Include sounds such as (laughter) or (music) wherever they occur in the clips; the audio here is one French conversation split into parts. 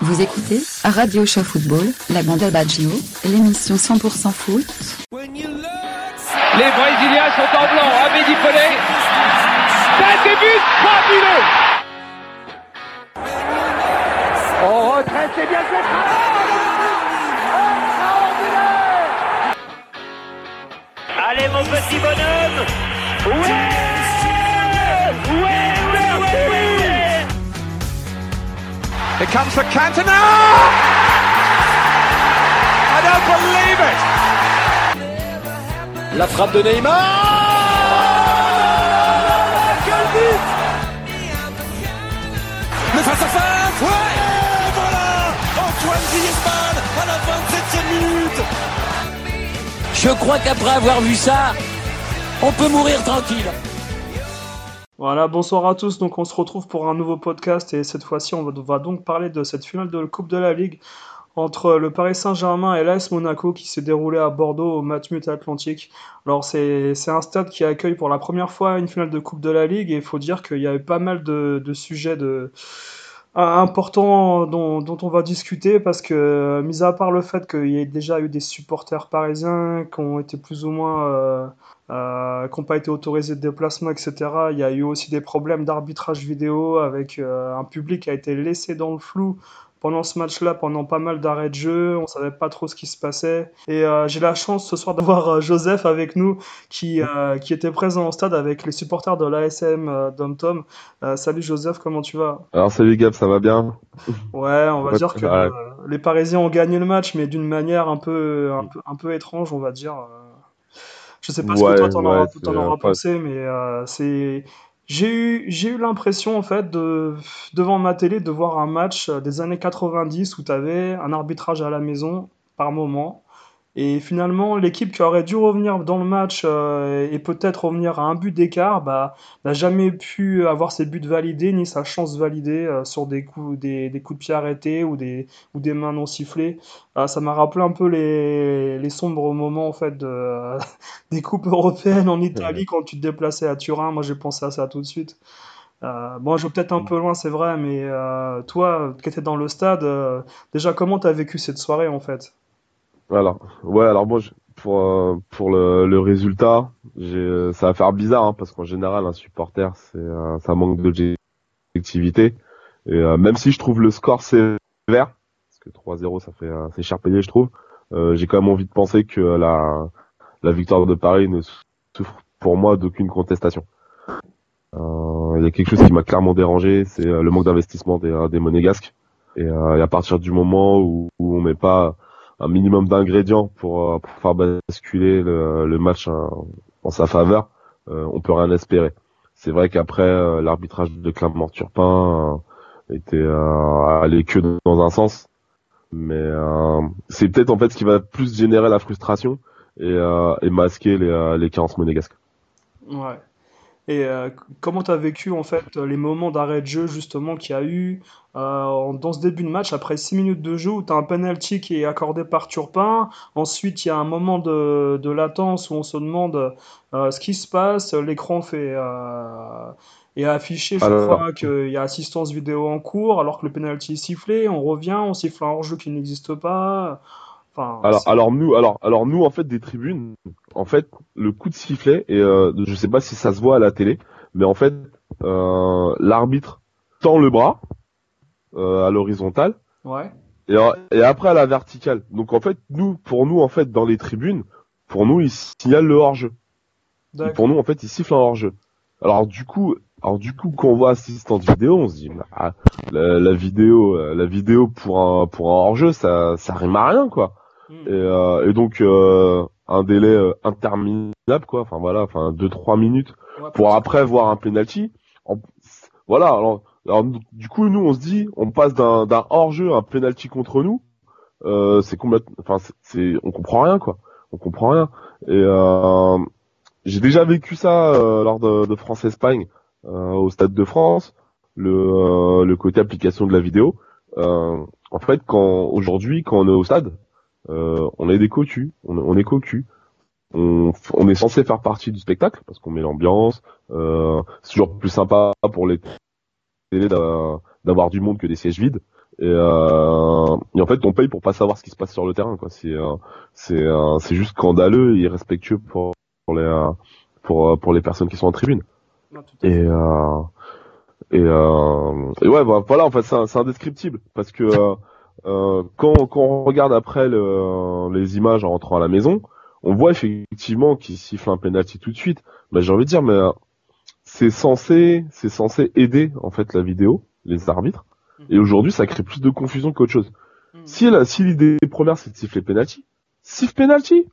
Vous écoutez Radio Show Football, la bande Baggio, l'émission 100% foot. Les Brésiliens sont en blanc, Abedi Pelé. C'est des buts fabuleux. On retraite, c'est bien fait. Allez mon petit bonhomme. Ouais, ouais, It comes for Cantona! I don't believe it! La frappe de Neymar! Quel but! Le face à face Ouais! Et voilà! Antoine Griezmann à la 27e minute! Je crois qu'après avoir vu ça, on peut mourir tranquille. Voilà, bonsoir à tous. Donc, on se retrouve pour un nouveau podcast et cette fois-ci, on va, donc parler de cette finale de Coupe de la Ligue entre le Paris Saint-Germain et l'AS Monaco qui s'est déroulé à Bordeaux au Matmut Atlantique. Alors, c'est un stade qui accueille pour la première fois une finale de Coupe de la Ligue et il faut dire qu'il y a eu pas mal de, de sujets de, importants dont, dont on va discuter parce que, mis à part le fait qu'il y ait déjà eu des supporters parisiens qui ont été plus ou moins. euh, euh, qui n'ont pas été autorisés de déplacement, etc. Il y a eu aussi des problèmes d'arbitrage vidéo avec euh, un public qui a été laissé dans le flou pendant ce match-là, pendant pas mal d'arrêts de jeu. On savait pas trop ce qui se passait. Et euh, j'ai la chance ce soir d'avoir euh, Joseph avec nous qui, euh, qui était présent au stade avec les supporters de l'ASM euh, Dom-Tom. Salut Joseph, comment tu vas? Alors salut Gab, ça va bien? Ouais, on va Ouais, dire que ouais. euh, les Parisiens ont gagné le match, mais d'une manière un peu, un peu, un peu étrange, on va dire. Je sais pas ce que toi t'en auras, pensé, mais c'est. J'ai eu, j'ai eu l'impression, en fait, de, devant ma télé, de voir un match euh, des années 90 où tu avais un arbitrage à la maison par moment. Et finalement, l'équipe qui aurait dû revenir dans le match euh, et peut-être revenir à un but d'écart, bah, n'a jamais pu avoir ses buts validés ni sa chance validée euh, sur des coups, des, des coups de pied arrêtés ou des, ou des mains non sifflées. Ah, ça m'a rappelé un peu les, les sombres moments en fait de, (laughs) des coupes européennes en Italie quand tu te déplaçais à Turin. Moi, j'ai pensé à ça tout de suite. Euh, bon, je vais peut-être un peu loin, c'est vrai, mais euh, toi, qui étais dans le stade, euh, déjà, comment t'as vécu cette soirée en fait? Alors, ouais, alors moi, je- pour, euh, pour le, le résultat, euh, ça va faire bizarre, hein, parce qu'en général, un supporter, c'est, euh, ça manque d'objectivité. Et euh, même si je trouve le score sévère, parce que 3-0, ça fait, euh, c'est cher payé, je trouve, j'ai quand même envie de penser que la, la victoire de Paris ne souffre pour moi d'aucune contestation. Il y a quelque chose qui m'a clairement dérangé, c'est le manque d'investissement des, des monégasques. Et, et à partir du moment où, où on met pas un minimum d'ingrédients pour, euh, pour faire basculer le, match en, en sa faveur, euh, on peut rien espérer. C'est vrai qu'après euh, l'arbitrage de Clermont-Turpin était allé que dans un sens, mais c'est peut-être en fait ce qui va plus générer la frustration et, et masquer les, les carences monégasques. Ouais. Et euh, comment tu as vécu en fait les moments d'arrêt de jeu justement qu'il y a eu euh, dans ce début de match après 6 minutes de jeu où tu as un penalty qui est accordé par Turpin, ensuite il y a un moment de, de latence où on se demande euh, ce qui se passe, l'écran fait euh, est affiché, je Alors- crois qu'il y a assistance vidéo en cours alors que le penalty est sifflé, on revient, on siffle un hors-jeu qui n'existe pas. Enfin, Alors, alors nous, alors, alors nous en fait des tribunes, en fait le coup de sifflet et euh, je sais pas si ça se voit à la télé, mais en fait euh, l'arbitre tend le bras euh, à l'horizontale ouais. et, euh, et après à la verticale. Donc en fait nous, pour nous en fait dans les tribunes, pour nous il signale le hors-jeu. Et pour nous en fait il siffle un hors-jeu. Alors du coup, alors du coup quand on voit assistance vidéo, on se dit bah, la, la vidéo, euh, la vidéo pour un pour un hors-jeu ça ça rime à rien quoi. Et, euh, et donc euh, un délai euh, interminable quoi. Enfin voilà enfin deux trois minutes Ouais, pour après voir un penalty. En- voilà alors, alors, du coup nous on se dit on passe d'un d'un hors jeu à un penalty contre nous. Euh, c'est complètement enfin c'est- on comprend rien quoi. On comprend rien. Et euh, j'ai déjà vécu ça euh, lors de, de France Espagne euh, au stade de France le euh, le côté application de la vidéo. Euh, en fait quand aujourd'hui quand on est au stade on est des cocus, on, on est cocus. On, on est censé faire partie du spectacle parce qu'on met l'ambiance. Euh, c'est toujours plus sympa pour les télés d'a- d'avoir du monde que des sièges vides. Et, euh, et en fait, on paye pour pas savoir ce qui se passe sur le terrain, quoi. C'est euh, c'est euh, c'est juste scandaleux et irrespectueux pour pour les euh, pour euh, pour les personnes qui sont en tribune. Non, Et euh, et, euh, et ouais, bah, voilà, en fait, c'est indescriptible parce que euh, quand, quand on regarde après le, les images en rentrant à la maison, on voit effectivement qu'il siffle un penalty tout de suite. Mais j'ai envie de dire, mais euh, c'est censé, c'est censé aider en fait la vidéo, les arbitres. Et aujourd'hui, ça crée plus de confusion qu'autre chose. Mm. Si la, si l'idée première c'est de siffler penalty, siffle penalty,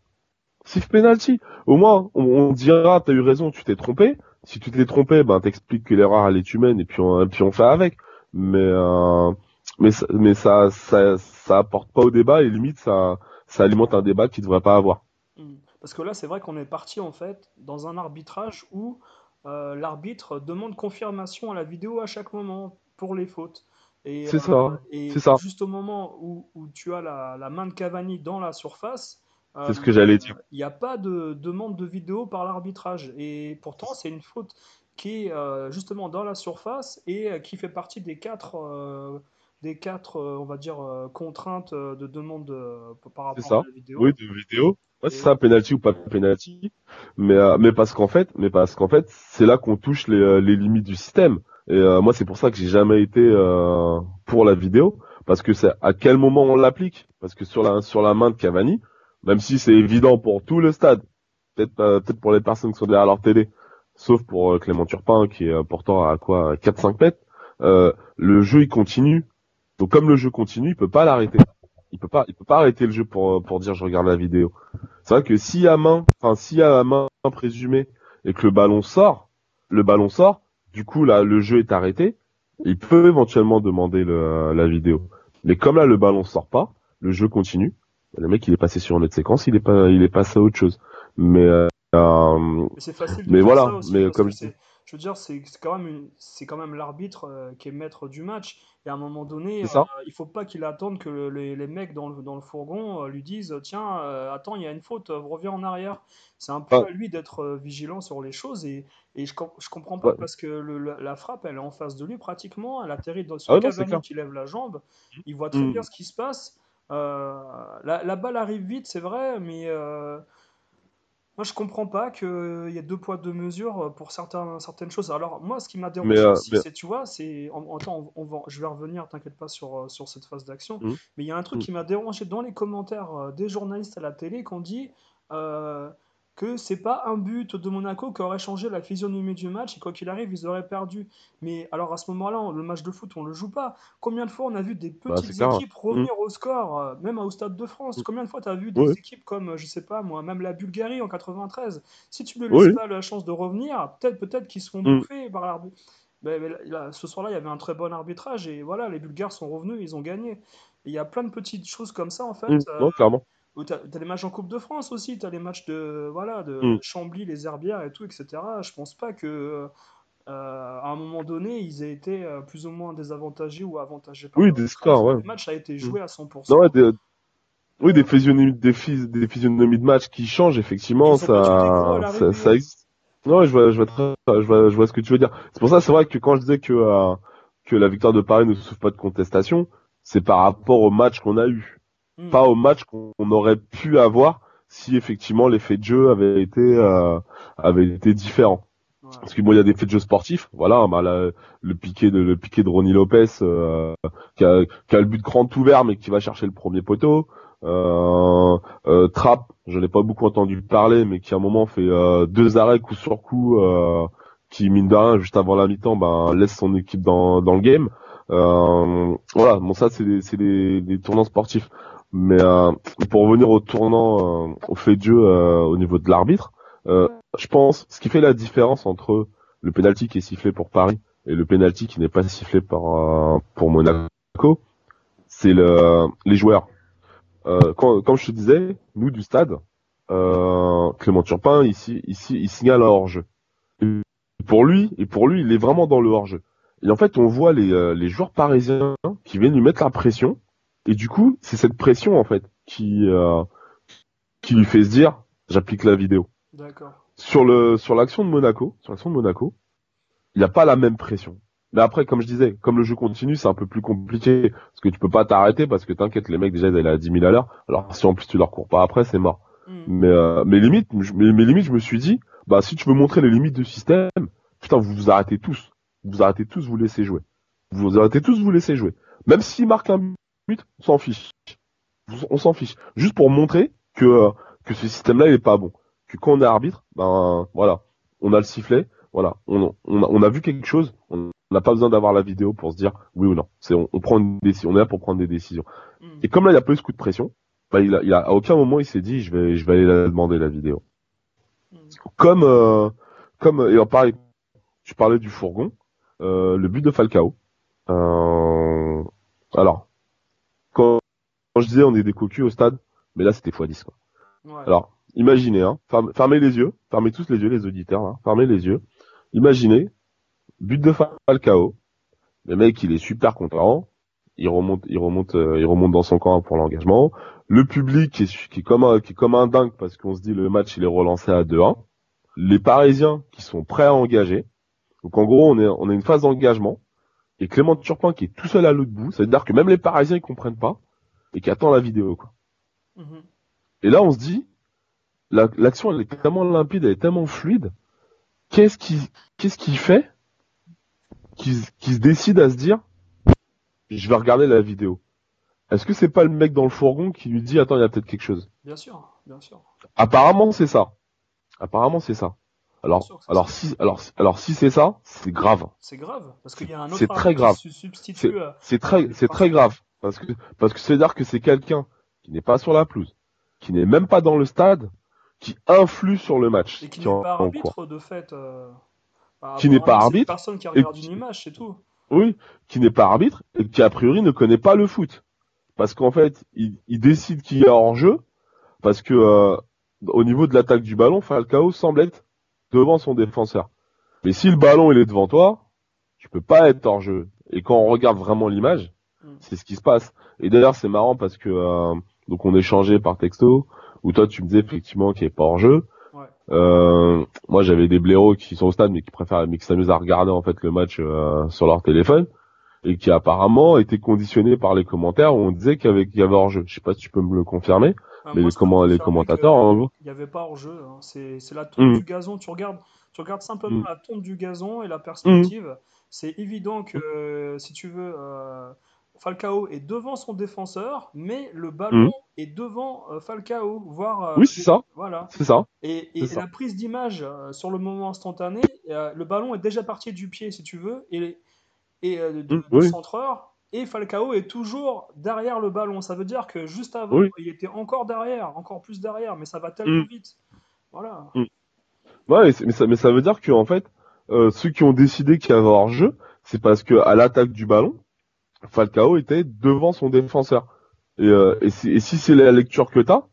siffle penalty. Au moins, on, on dira, t'as eu raison, tu t'es trompé. Si tu t'es trompé, ben t'expliques que l'erreur elle est humaine et puis on, et puis on fait avec. Mais euh, mais ça, mais ça, ça ça apporte pas au débat et limite ça ça alimente un débat qui devrait pas avoir. Mm. Parce que là, c'est vrai qu'on est parti en fait dans un arbitrage où euh, l'arbitre demande confirmation à la vidéo à chaque moment pour les fautes. Et, C'est ça, et c'est ça. juste au moment où, où tu as la, la main de Cavani dans la surface, C'est ce que j'allais dire. Il n'y a pas de demande de vidéo par l'arbitrage. Et pourtant, c'est une faute qui est euh, justement dans la surface et euh, qui fait partie des quatre, euh, des quatre euh, on va dire, euh, contraintes euh, de demande euh, par rapport ça. à la vidéo. Oui, de vidéo. Ouais, c'est ça, penalty ou pas penalty. Mais euh, mais parce qu'en fait, mais parce qu'en fait, c'est là qu'on touche les, les limites du système. Et euh, moi, c'est pour ça que j'ai jamais été euh, pour la vidéo, parce que c'est à quel moment on l'applique. Parce que sur la sur la main de Cavani, même si c'est évident pour tout le stade, peut-être euh, peut-être pour les personnes qui sont derrière leur télé, sauf pour Clément Turpin qui est euh, pourtant à quoi 4-5 mètres, euh, le jeu il continue. Donc comme le jeu continue, il peut pas l'arrêter. Il peut pas, il peut pas arrêter le jeu pour euh, pour dire je regarde la vidéo. C'est vrai que si à main, enfin si à main présumée et que le ballon sort, le ballon sort, du coup là le jeu est arrêté, il peut éventuellement demander le, la vidéo. Mais comme là le ballon sort pas, le jeu continue. Le mec il est passé sur une autre séquence, il est pas, il est passé à autre chose. Mais euh, euh, Mais c'est facile de Mais dire voilà, ça aussi, mais comme je veux dire, c'est c'est quand même une, c'est quand même l'arbitre euh, qui est maître du match. Et à un moment donné, euh, il faut pas qu'il attende que le- les, les mecs dans le, dans le fourgon euh, lui disent, tiens, euh, attends, il y a une faute, euh, reviens en arrière. C'est un peu à lui d'être euh, vigilant sur les choses. Et, et je, je comprends pas Ouais. parce que le- la, la frappe, elle est en face de lui pratiquement. Elle atterrit dans, sur Ah qui lève la jambe. Il voit très Mm. bien ce qui se passe. Euh, la, la balle arrive vite, c'est vrai, mais euh, moi, je comprends pas qu'il y ait deux poids, deux mesures pour certains, certaines choses. Alors, moi, ce qui m'a dérangé euh, aussi, mais- c'est, tu vois, c'est. en- en- Attends, on, on va, je vais revenir, t'inquiète pas, sur, euh, sur cette phase d'action. Mhm. Mais il y a un truc Mhm. qui m'a dérangé dans les commentaires euh, des journalistes à la télé qui ont dit euh, que c'est pas un but de Monaco qui aurait changé la physionomie du match et quoi qu'il arrive, ils auraient perdu. Mais alors, à ce moment-là, le match de foot, on le joue pas. Combien de fois on a vu des Bah, petites équipes revenir au score, euh, même au Stade de France? Mhm. Combien de fois tu as vu des équipes comme, euh, je sais pas moi, même la Bulgarie en 93? Si tu ne Oui. laisses pas la chance de revenir, peut-être peut-être qu'ils se font Mm. bouffer par l'arbitre. Mais, mais là, ce soir-là, il y avait un très bon arbitrage et voilà, les Bulgares sont revenus, ils ont gagné. Il y a plein de petites choses comme ça en fait. Mm. euh, Non, clairement. T'as, t'as les matchs en Coupe de France aussi, t'as les matchs de voilà de Mm. Chambly, les Herbières et tout, etc. Je pense pas que euh, à un moment donné, ils aient été euh, plus ou moins désavantagés ou avantagés par Oui, des scores, ouais. Le match a été joué à 100%. Non, ouais, des, oui, des physionomies, des, phys- des physionomies de match qui changent, effectivement, ça, ça, ça existe. Non, je vois, je vois, très- je vois, je vois ce que tu veux dire. C'est pour ça, c'est vrai que quand je disais que, euh, que la victoire de Paris ne souffre pas de contestation, c'est par rapport au match qu'on a eu, Mm. pas au match qu'on aurait pu avoir si effectivement l'effet de jeu avait été, euh, avait été différent. Ouais. Parce que bon, il y a des faits de jeu sportifs, voilà, bah, le piqué de le piqué de Ronnie Lopez euh, qui, a, qui a le but grand ouvert mais qui va chercher le premier poteau. Euh, euh, Trapp, je n'ai pas beaucoup entendu parler, mais qui à un moment fait euh, deux arrêts coup sur coup, euh, qui mine de rien juste avant la mi-temps, ben laisse son équipe dans dans le game. Euh, voilà, bon ça c'est des c'est des, des tournants sportifs. Mais euh, pour revenir au tournant, euh, au fait de jeu euh, au niveau de l'arbitre, je pense ce qui fait la différence entre le penalty qui est sifflé pour Paris et le penalty qui n'est pas sifflé par pour Monaco, c'est le les joueurs. Quand, comme je te disais, nous du stade, Clément Turpin ici ici il signale un hors-jeu. Et pour lui et pour lui il est vraiment dans le hors-jeu. Et en fait on voit les les joueurs parisiens qui viennent lui mettre la pression et du coup c'est cette pression en fait qui euh, qui lui fait se dire j'applique la vidéo D'accord. sur le sur l'action de Monaco, sur l'action de Monaco, il n'y a pas la même pression. Mais après, comme je disais, comme le jeu continue, c'est un peu plus compliqué. Parce que tu peux pas t'arrêter parce que t'inquiète, les mecs déjà ils allaient à 10 000 à l'heure. Alors si en plus tu leur cours pas après, c'est mort. Mm. Mais, euh, mais limite, je- mais, mais limite, je me suis dit, bah si tu veux montrer les limites du système, putain, vous vous arrêtez tous. Vous vous arrêtez tous, vous laissez jouer. Vous vous arrêtez tous, vous laissez jouer. Même s'ils marquent un on s'en fiche. On s'en fiche. Juste pour montrer que, euh, que ce système-là, il est pas bon. Que quand on est arbitre, ben voilà, on a le sifflet, voilà, on, on, a, on a vu quelque chose, on n'a pas besoin d'avoir la vidéo pour se dire oui ou non. C'est on, on prend une décision, on est là pour prendre des décisions. Mm. Et comme là, il y a pas eu ce coup de pression, bah, il a, il a, à aucun moment il s'est dit je vais, je vais aller la demander la vidéo. Mm. Comme, euh, comme et en pareil, tu parlais du fourgon, euh, le but de Falcao. Euh, alors, quand, quand je disais on est des cocus au stade, mais là c'était x10 quoi. Ouais. Alors, imaginez, hein, ferme- fermez les yeux, fermez tous les yeux, les auditeurs, hein, fermez les yeux. Imaginez, but de Falcao, le mec il est super content, il remonte, il remonte, euh, il remonte dans son camp pour l'engagement. Le public qui est, qui est comme un, qui est comme un dingue parce qu'on se dit le match il est relancé à 2-1. Les Parisiens qui sont prêts à engager. Donc en gros on est, on a une phase d'engagement. Et Clément Turpin qui est tout seul à l'autre bout, ça veut dire que même les Parisiens ils comprennent pas et qui attendent la vidéo quoi. Mhm. Et là, on se dit, la- l'action, elle est tellement limpide, elle est tellement fluide. Qu'est-ce qui, qu'est-ce qui fait qu'il qu'il se décide à se dire, je vais regarder la vidéo? Est-ce que c'est pas le mec dans le fourgon qui lui dit, attends, il y a peut-être quelque chose? Bien sûr, bien sûr. Apparemment, c'est ça. Apparemment, c'est ça. Alors, c'est alors si, alors, alors si c'est ça, c'est grave. C'est grave, parce qu'il y a un autre C'est très grave. qui se substitue à... C'est très, c'est très grave parce que parce que c'est-à-dire que c'est quelqu'un qui n'est pas sur la pelouse, qui n'est même pas dans le stade, qui influe sur le match, Et qui qui n'est pas arbitre de fait. euh, bah, Qui n'est pas c'est arbitre, Personne qui et regarde qui- une image, c'est tout. Oui, qui n'est pas arbitre et qui a priori ne connaît pas le foot, parce qu'en fait, il, il décide qu'il y a hors jeu, parce que euh, au niveau de l'attaque du ballon, Falcao semble être devant son défenseur. Mais si le ballon il est devant toi, tu peux pas être hors jeu. Et quand on regarde vraiment l'image, Mm. c'est ce qui se passe. Et d'ailleurs, c'est marrant parce que euh, donc on échangeait par texto où toi tu me disais effectivement qu'il est pas hors jeu. Ouais. Euh, moi, j'avais des blaireaux qui sont au stade mais qui préfèrent mais qui s'amusent à regarder en fait le match euh, sur leur téléphone et qui apparemment étaient conditionnés par les commentaires où on disait qu'il y avait, qu'il y avait hors jeu. Je sais pas si tu peux me le confirmer, Ah, mais moi, les, comment, les commentateurs, que en gros, Il n'y avait pas hors-jeu. hein. C'est c'est la tombe Mm. du gazon. Tu regardes, tu regardes simplement Mm. la tombe du gazon et la perspective. C'est évident que, euh, si tu veux, euh, Falcao est devant son défenseur, mais le ballon Mm. est devant euh, Falcao. Voire, euh, Oui, c'est ça. Voilà. c'est ça. Et, et C'est ça. la prise d'image euh, sur le moment instantané, euh, le ballon est déjà parti du pied, si tu veux, et, et euh, du, Mm, oui. centreur, et Falcao est toujours derrière le ballon. Ça veut dire que juste avant, Oui. il était encore derrière, encore plus derrière, mais ça va tellement Mm. vite. Voilà. Ouais, mais, ça, mais ça veut dire que en fait, euh, ceux qui ont décidé qu'il y avait hors jeu, c'est parce que à l'attaque du ballon, Falcao était devant son défenseur. Et, euh, et, si, et si c'est la lecture que t'as,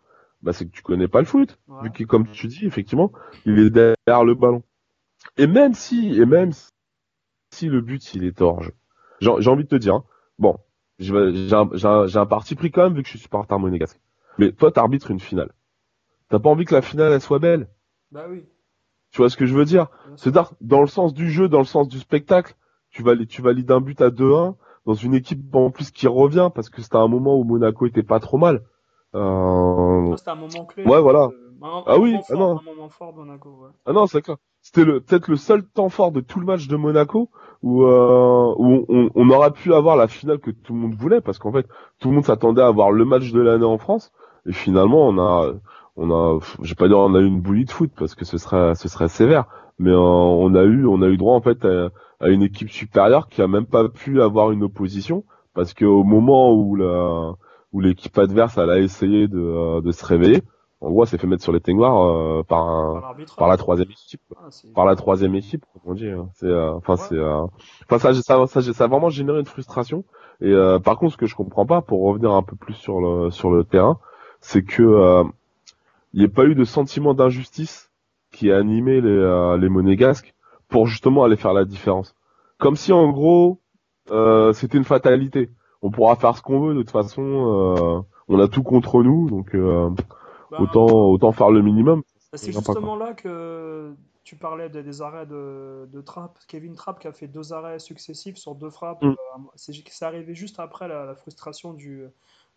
bah c'est que tu connais pas le foot, Ouais. vu que comme tu dis, effectivement, il est derrière le ballon. Et même si, et même si le but il est jeu, j'ai envie de te dire, hein, bon, j'ai un, parti pris quand même vu que je suis supporter monégasque. Mais toi, t'arbitres une finale. T'as pas envie que la finale elle soit belle? Bah oui. Tu vois ce que je veux dire? C'est-à-dire, dans le sens du jeu, dans le sens du spectacle, tu valides, tu valides un but à 2-1 dans une équipe en plus qui revient parce que c'était un moment où Monaco était pas trop mal. Euh... Ça, C'était un moment clé. Ouais, voilà. Euh, Ah oui, ah fort, non. un moment fort Monaco. ouais. Ah non, c'est clair. C'était le, peut-être le seul temps fort de tout le match de Monaco où, euh, où on, on aurait pu avoir la finale que tout le monde voulait parce qu'en fait, tout le monde s'attendait à avoir le match de l'année en France et finalement, on a, on a, je vais pas dire on a eu une bouillie de foot parce que ce serait, ce serait sévère, mais euh, on a eu, on a eu droit en fait à, à une équipe supérieure qui a même pas pu avoir une opposition parce qu'au moment où la, où l'équipe adverse elle a essayé de, euh, de se réveiller, en gros, elle s'est fait mettre sur les teignoirs euh, par un, Par l'arbitre. par la troisième équipe. Ah, par la troisième équipe comme on dit hein. c'est euh, enfin c'est euh, enfin ça ça ça, ça a vraiment généré une frustration et euh, par contre ce que je comprends pas pour revenir un peu plus sur le sur le terrain c'est que euh, il n'y ait pas eu de sentiment d'injustice qui a animé les euh, les monégasques pour justement aller faire la différence comme si en gros euh, c'était une fatalité on pourra faire ce qu'on veut de toute façon euh, on a tout contre nous donc euh, Bah, autant autant faire le minimum C'est Sympa, justement là que tu parlais des, arrêts de, de Trapp, Kevin Trapp qui a fait deux arrêts successifs sur deux frappes. Mm. Euh, c'est c'est arrivé juste après la, la frustration du,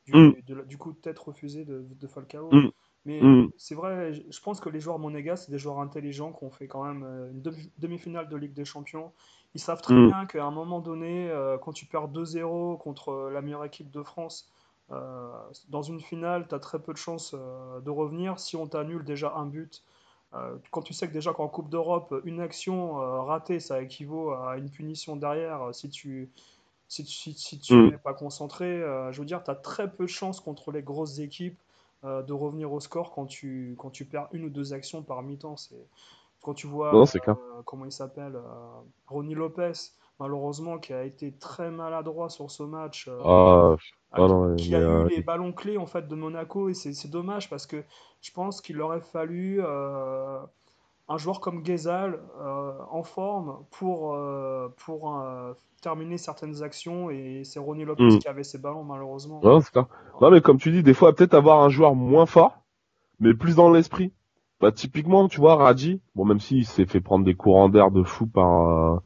du, Mm. de la- du coup de tête refusé de, de Falcao. Mm. Mais Mm. c'est vrai, je pense que les joueurs monégas, c'est des joueurs intelligents qui ont fait quand même euh, une demi- demi-finale de Ligue des Champions. Ils savent très bien qu'à un moment donné, euh, quand tu perds 2-0 contre la meilleure équipe de France, dans une finale, tu as très peu de chances euh, de revenir. Si on t'annule déjà un but, euh, quand tu sais que déjà qu'en Coupe d'Europe, une action euh, ratée, ça équivaut à une punition derrière euh, si tu, si, tu- si, tu Mm. n'es pas concentré. euh, je veux dire, tu as très peu de chances contre les grosses équipes euh, de revenir au score quand tu, quand tu perds une ou deux actions par mi-temps. Quand tu vois, Non, euh, comment il s'appelle, euh, Ronnie Lopez, malheureusement, qui a été très maladroit sur ce match. euh, Ah, non, qui a euh, eu les ballons clés en fait de Monaco et c'est dommage parce que je pense qu'il aurait fallu euh, un joueur comme Gezal euh, en forme pour, euh, pour euh, terminer certaines actions et c'est Ronnie Lopez Mm. qui avait ses ballons malheureusement. non, clair. Non, mais comme tu dis, des fois, peut-être avoir un joueur moins fort, mais plus dans l'esprit. Bah, typiquement, tu vois, Raji, bon, même s'il s'est fait prendre des courants d'air de fou par, euh,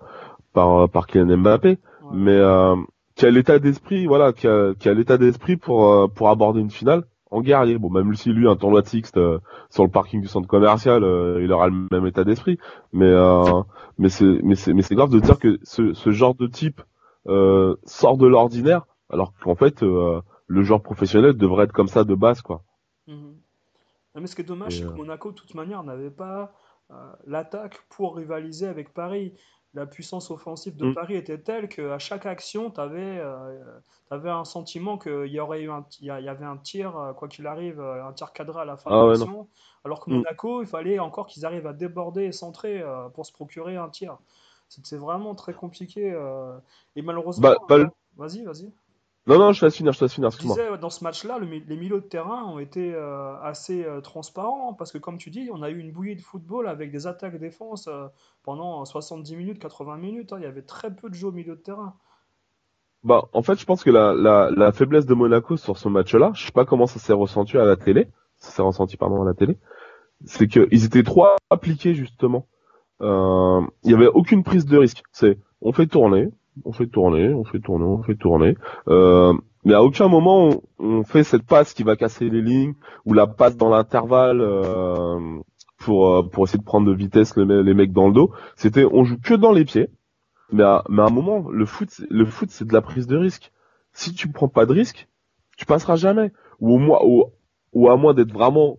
par, par Kylian Mbappé, Ouais. mais euh, qui a l'état d'esprit, voilà, qui a, qui a l'état d'esprit pour, euh, pour aborder une finale en guerrier? Bon, même si lui, un tournoi de Sixte euh, sur le parking du centre commercial, euh, il aura le même état d'esprit. Mais, euh, mais c'est, mais c'est, mais c'est grave de dire que ce, ce genre de type euh, sort de l'ordinaire, alors qu'en fait, euh, le joueur professionnel devrait être comme ça de base, quoi. Mhm. Non, mais ce qui est dommage, c'est euh, que Monaco, de toute manière, n'avait pas euh, l'attaque pour rivaliser avec Paris. La puissance offensive de Mm. Paris était telle qu'à chaque action, tu avais, un sentiment qu'il y aurait eu un, y avait un tir, euh, quoi qu'il arrive, euh, un tir cadré à la fin Ah de ouais, l'action. Alors que Mm. Monaco, il fallait encore qu'ils arrivent à déborder et centrer euh, pour se procurer un tir. C'était vraiment très compliqué. euh, et malheureusement, Bah, le- euh, vas-y, vas-y. Non, non, je te laisse finir, je te laisse finir, Je excuse-moi. disais, dans ce match-là, le les milieux de terrain ont été euh, assez euh, transparents parce que, comme tu dis, on a eu une bouillie de football avec des attaques-défense euh, pendant 70 minutes, 80 minutes. hein. Il y avait très peu de jeux au milieu de terrain. Bah, en fait, je pense que la, la, la faiblesse de Monaco sur ce match-là, je sais pas comment ça s'est ressenti à la télé, ça s'est ressenti, pardon, à la télé, c'est qu'ils étaient trop appliqués, justement. Euh, Il y avait aucune prise de risque. C'est, on fait tourner, on fait tourner, on fait tourner, on fait tourner. Euh, mais à aucun moment, on, fait cette passe qui va casser les lignes, ou la passe dans l'intervalle, euh, pour, euh, pour essayer de prendre de vitesse les, les mecs dans le dos. C'était, on joue que dans les pieds. Mais à, mais à un moment, le foot, le foot, c'est de la prise de risque. Si tu prends pas de risque, tu passeras jamais. Ou au moins, ou, ou à moins d'être vraiment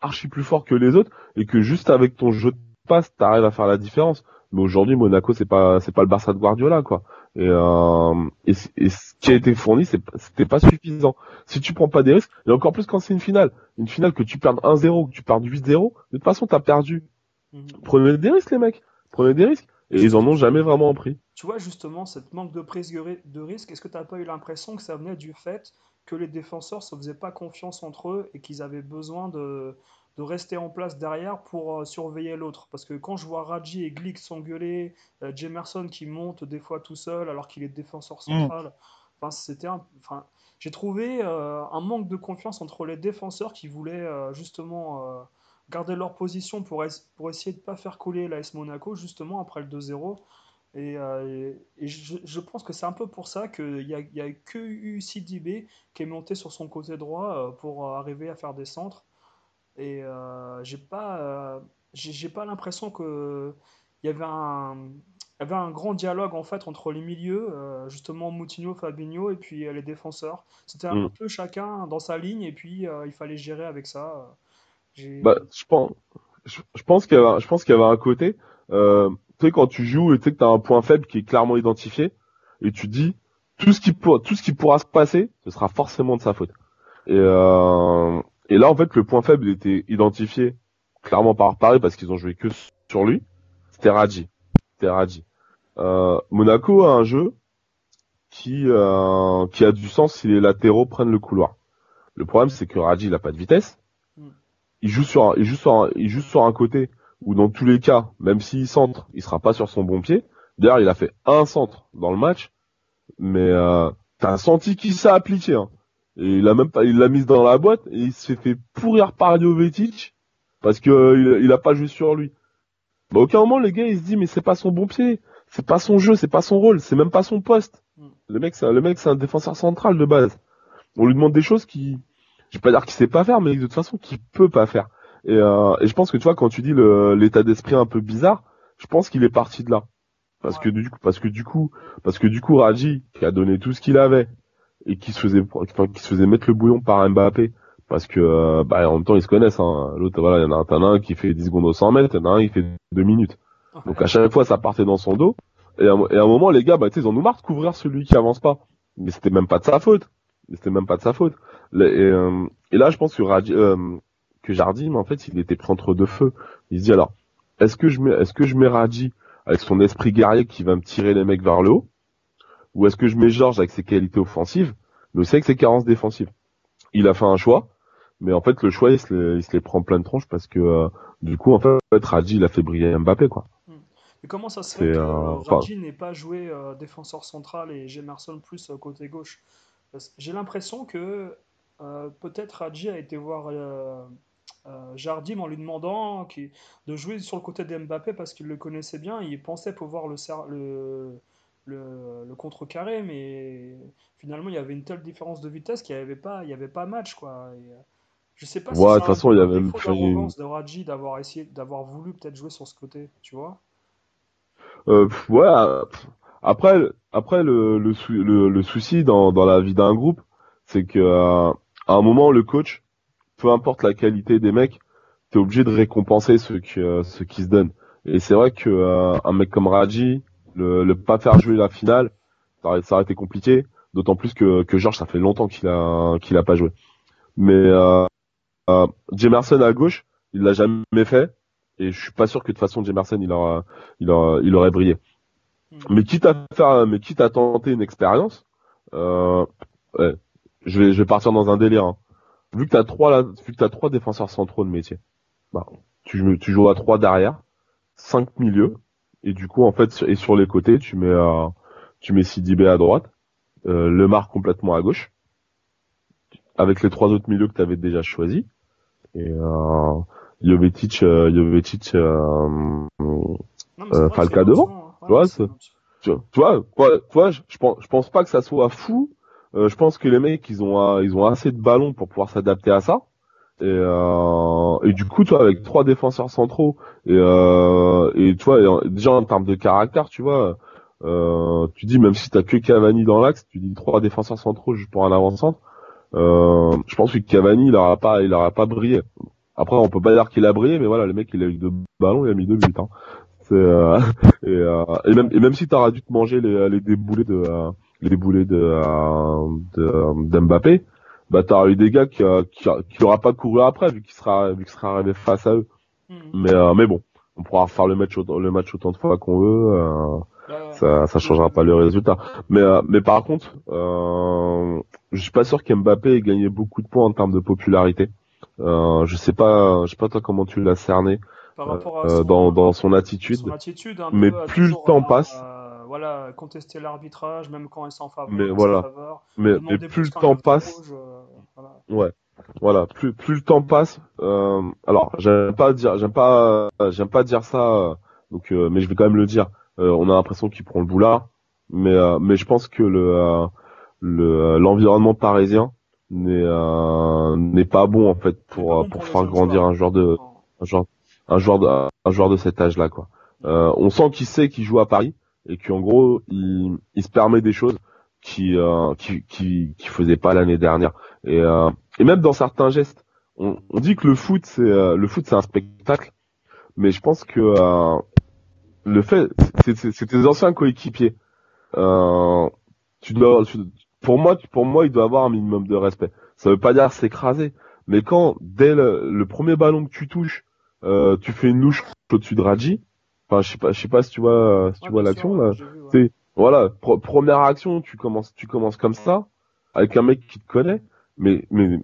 archi plus fort que les autres et que juste avec ton jeu de passe, t'arrives à faire la différence. Mais aujourd'hui, Monaco, c'est pas, c'est pas le Barça de Guardiola, quoi. Et, euh, et, ce qui a été fourni, c'était pas suffisant. Si tu prends pas des risques, et encore plus quand c'est une finale, une finale que tu perds 1-0, que tu perds 8-0, de toute façon, t'as perdu. Mhm. Prenez des risques, les mecs. Prenez des risques. Et ils en ont jamais vraiment pris. Tu vois, justement, cette manque de prise de ri- de risque, est-ce que tu n'as pas eu l'impression que ça venait du fait que les défenseurs se faisaient pas confiance entre eux et qu'ils avaient besoin de, de rester en place derrière pour euh, surveiller l'autre? Parce que quand je vois Raji et Glick s'engueuler, euh, Jemerson qui monte des fois tout seul alors qu'il est défenseur central, c'était un, enfin, j'ai trouvé euh, un manque de confiance entre les défenseurs qui voulaient justement garder leur position pour, es- pour essayer de ne pas faire couler l'AS Monaco justement après le 2-0. Et, euh, et je, je pense que c'est un peu pour ça qu'il n'y a, y a que UCDB qui est monté sur son côté droit pour arriver à faire des centres. Et euh, j'ai pas, euh, j'ai j'ai pas l'impression que il y avait un, il y avait un grand dialogue en fait entre les milieux, euh, justement Moutinho, Fabinho et puis euh, les défenseurs. C'était un Mm. peu chacun dans sa ligne et puis euh, il fallait gérer avec ça. J'ai- Bah, je pense, je, je pense qu'il y avait, je pense qu'il y avait un côté, euh, tu sais, quand tu joues et tu sais que t'as un point faible qui est clairement identifié, et tu dis, tout ce qui pour, tout ce qui pourra se passer, ce sera forcément de sa faute. Et, euh, et là, en fait, le point faible était identifié clairement par Paris parce qu'ils ont joué que sur lui. C'était Radji. C'était Radji. Euh, Monaco a un jeu qui, euh, qui a du sens si les latéraux prennent le couloir. Le problème, c'est que Radji, il a pas de vitesse il joue sur un, il joue sur un, il joue sur un côté où dans tous les cas, même s'il centre, il sera pas sur son bon pied. D'ailleurs, il a fait un centre dans le match, mais euh, t'as senti qu'il s'est appliqué. Hein. Et il a même pas, il l'a mise dans la boîte et il s'est fait pourrir par Jovetic parce que euh, il, il a pas joué sur lui. Bah, aucun moment, le gars, il se dit, mais c'est pas son bon pied. C'est pas son jeu, c'est pas son rôle, c'est même pas son poste. Mm. Le mec, c'est, le mec, c'est un défenseur central de base. On lui demande des choses qui, je vais pas dire qu'il sait pas faire, mais de toute façon, qu'il peut pas faire. Et, euh, et je pense que tu vois, quand tu dis le, l'état d'esprit un peu bizarre, je pense qu'il est parti de là. Parce que du coup, parce que du coup, parce que du coup, Raji, qui a donné tout ce qu'il avait, et qui se faisait, enfin, qui se faisait mettre le bouillon par Mbappé, parce que, euh, bah, en même temps, ils se connaissent, hein. L'autre, voilà, il y en a un, qui fait 10 secondes au 100 mètres, il y en a un qui fait 2 minutes. Donc à chaque fois, ça partait dans son dos. Et à, et à un moment, les gars, bah, ils en ont marre de couvrir celui qui avance pas. Mais c'était même pas de sa faute. C'était même pas de sa faute. Et, euh, et là, je pense que Raji, euh, que Jardim, en fait, il était pris entre deux feux. Il se dit alors, est-ce que je mets, est-ce que je mets Raji avec son esprit guerrier qui va me tirer les mecs vers le haut, ou est-ce que je mets Georges avec ses qualités offensives, mais aussi avec ses carences défensives Il a fait un choix, mais en fait, le choix, il se les, il se les prend plein de tronches parce que euh, du coup, en fait, Raji, il a fait briller Mbappé, quoi. Et comment ça se fait que euh, enfin- Raji n'ait pas joué euh, défenseur central et Gemerson plus euh, côté gauche? J'ai l'impression que euh, peut-être Raji a été voir euh, euh, Jardim en lui demandant de jouer sur le côté d'Mbappé parce qu'il le connaissait bien. Il pensait pouvoir le, le, le, le contrecarrer, mais finalement il y avait une telle différence de vitesse qu'il n'y avait pas, il y avait pas match quoi. Et, euh, je sais pas si Ouais, de c'est toute façon, il y avait d'avoir essayé, d'avoir voulu peut-être jouer sur ce côté, tu vois. Euh, ouais. pff, Après, après le, le, sou- le, le souci dans, dans la vie d'un groupe, c'est que euh, à un moment, le coach, peu importe la qualité des mecs, t'es obligé de récompenser ceux qui, euh, ceux qui se donnent. Et c'est vrai que euh, un mec comme Raji, le, pas faire jouer la finale, ça aurait, ça aurait été compliqué. D'autant plus que, que Georges, ça fait longtemps qu'il a qu'il a pas joué. Mais euh, euh, Jemerson à gauche, il l'a jamais fait. Et je suis pas sûr que de toute façon Jemerson il aura, il aura, il aurait brillé. Mais quitte à faire, mais quitte à tenter une expérience, euh, ouais, je vais, je vais partir dans un délire. hein. Vu que t'as trois, là, vu que t'as trois défenseurs centraux de métier, bah, tu, joues- tu joues à trois derrière, cinq milieux, et du coup en fait, et sur les côtés, tu mets, euh, tu mets Sidibé à droite, euh, Lemar complètement à gauche, avec les trois autres milieux que t'avais déjà choisis, et euh, Jovetic, euh, Jovetic, euh, Non, Euh, Falca devant, hein. tu vois, tu vois, tu vois, quoi, tu vois, je, je pense, je pense pas que ça soit fou. Euh, je pense que les mecs, ils ont, euh, ils ont assez de ballons pour pouvoir s'adapter à ça. Et, euh, du coup, tu vois, avec trois défenseurs centraux et, euh, et déjà en termes de caractère, tu vois, euh, tu dis même si t'as que Cavani dans l'axe, tu dis trois défenseurs centraux juste pour un avant-centre. Euh, je pense que Cavani, il aura pas, il aura pas brillé. Après, on peut pas dire qu'il a brillé, mais voilà, le mec, il a eu deux ballons, il a mis deux buts. Hein. Euh, (laughs) et, euh, et même et même si t'auras dû te manger les, les déboulés de les déboulés de euh, de d'Mbappé, bah t'auras eu des gars qui euh, qui, qui aura pas couru après vu qu'il sera vu qu'il sera arrivé face à eux. Mhm. Mais euh, mais bon, on pourra refaire le match autant, le match autant de fois qu'on veut, euh, ça ça changera pas le résultat. Mais euh, mais par contre, euh, je suis pas sûr qu'Mbappé ait gagné beaucoup de points en termes de popularité. Euh, je sais pas je sais pas toi comment tu l'as cerné par rapport à euh, son, dans dans son attitude. son attitude, un Mais plus le temps passe- à, voilà, contester l'arbitrage, même quand il s'en faveur. Mais voilà. faveur, Mais, plus le temps passe, rouge, voilà. Ouais, voilà. Plus plus le temps passe. Euh, alors, j'aime pas dire, j'aime pas, j'aime pas dire ça. euh, donc, euh, mais je vais quand même le dire. On a l'impression qu'il prend le boulard, mais mais je pense que le le l'environnement parisien n'est euh, n'est pas bon en fait pour pour faire grandir un joueur de un joueur un joueur de un joueur de cet âge-là quoi. Euh, on sent qu'il sait qu'il joue à Paris et qu'en gros il il se permet des choses qui euh, qui qui qui faisait pas l'année dernière. Et euh, et même dans certains gestes on, on dit que le foot c'est euh, le foot c'est un spectacle. Mais je pense que euh, le fait c'est tes anciens coéquipiers. Euh, tu dois tu- pour moi pour moi il doit avoir un minimum de respect. Ça veut pas dire s'écraser. Mais quand dès le, le premier ballon que tu touches euh, tu fais une louche au-dessus de Raji enfin je sais pas je sais pas si tu vois si tu vois l'action là ouais. c'est- voilà, première action, tu commences, tu commences comme ça, avec un mec qui te connaît, mais, mais,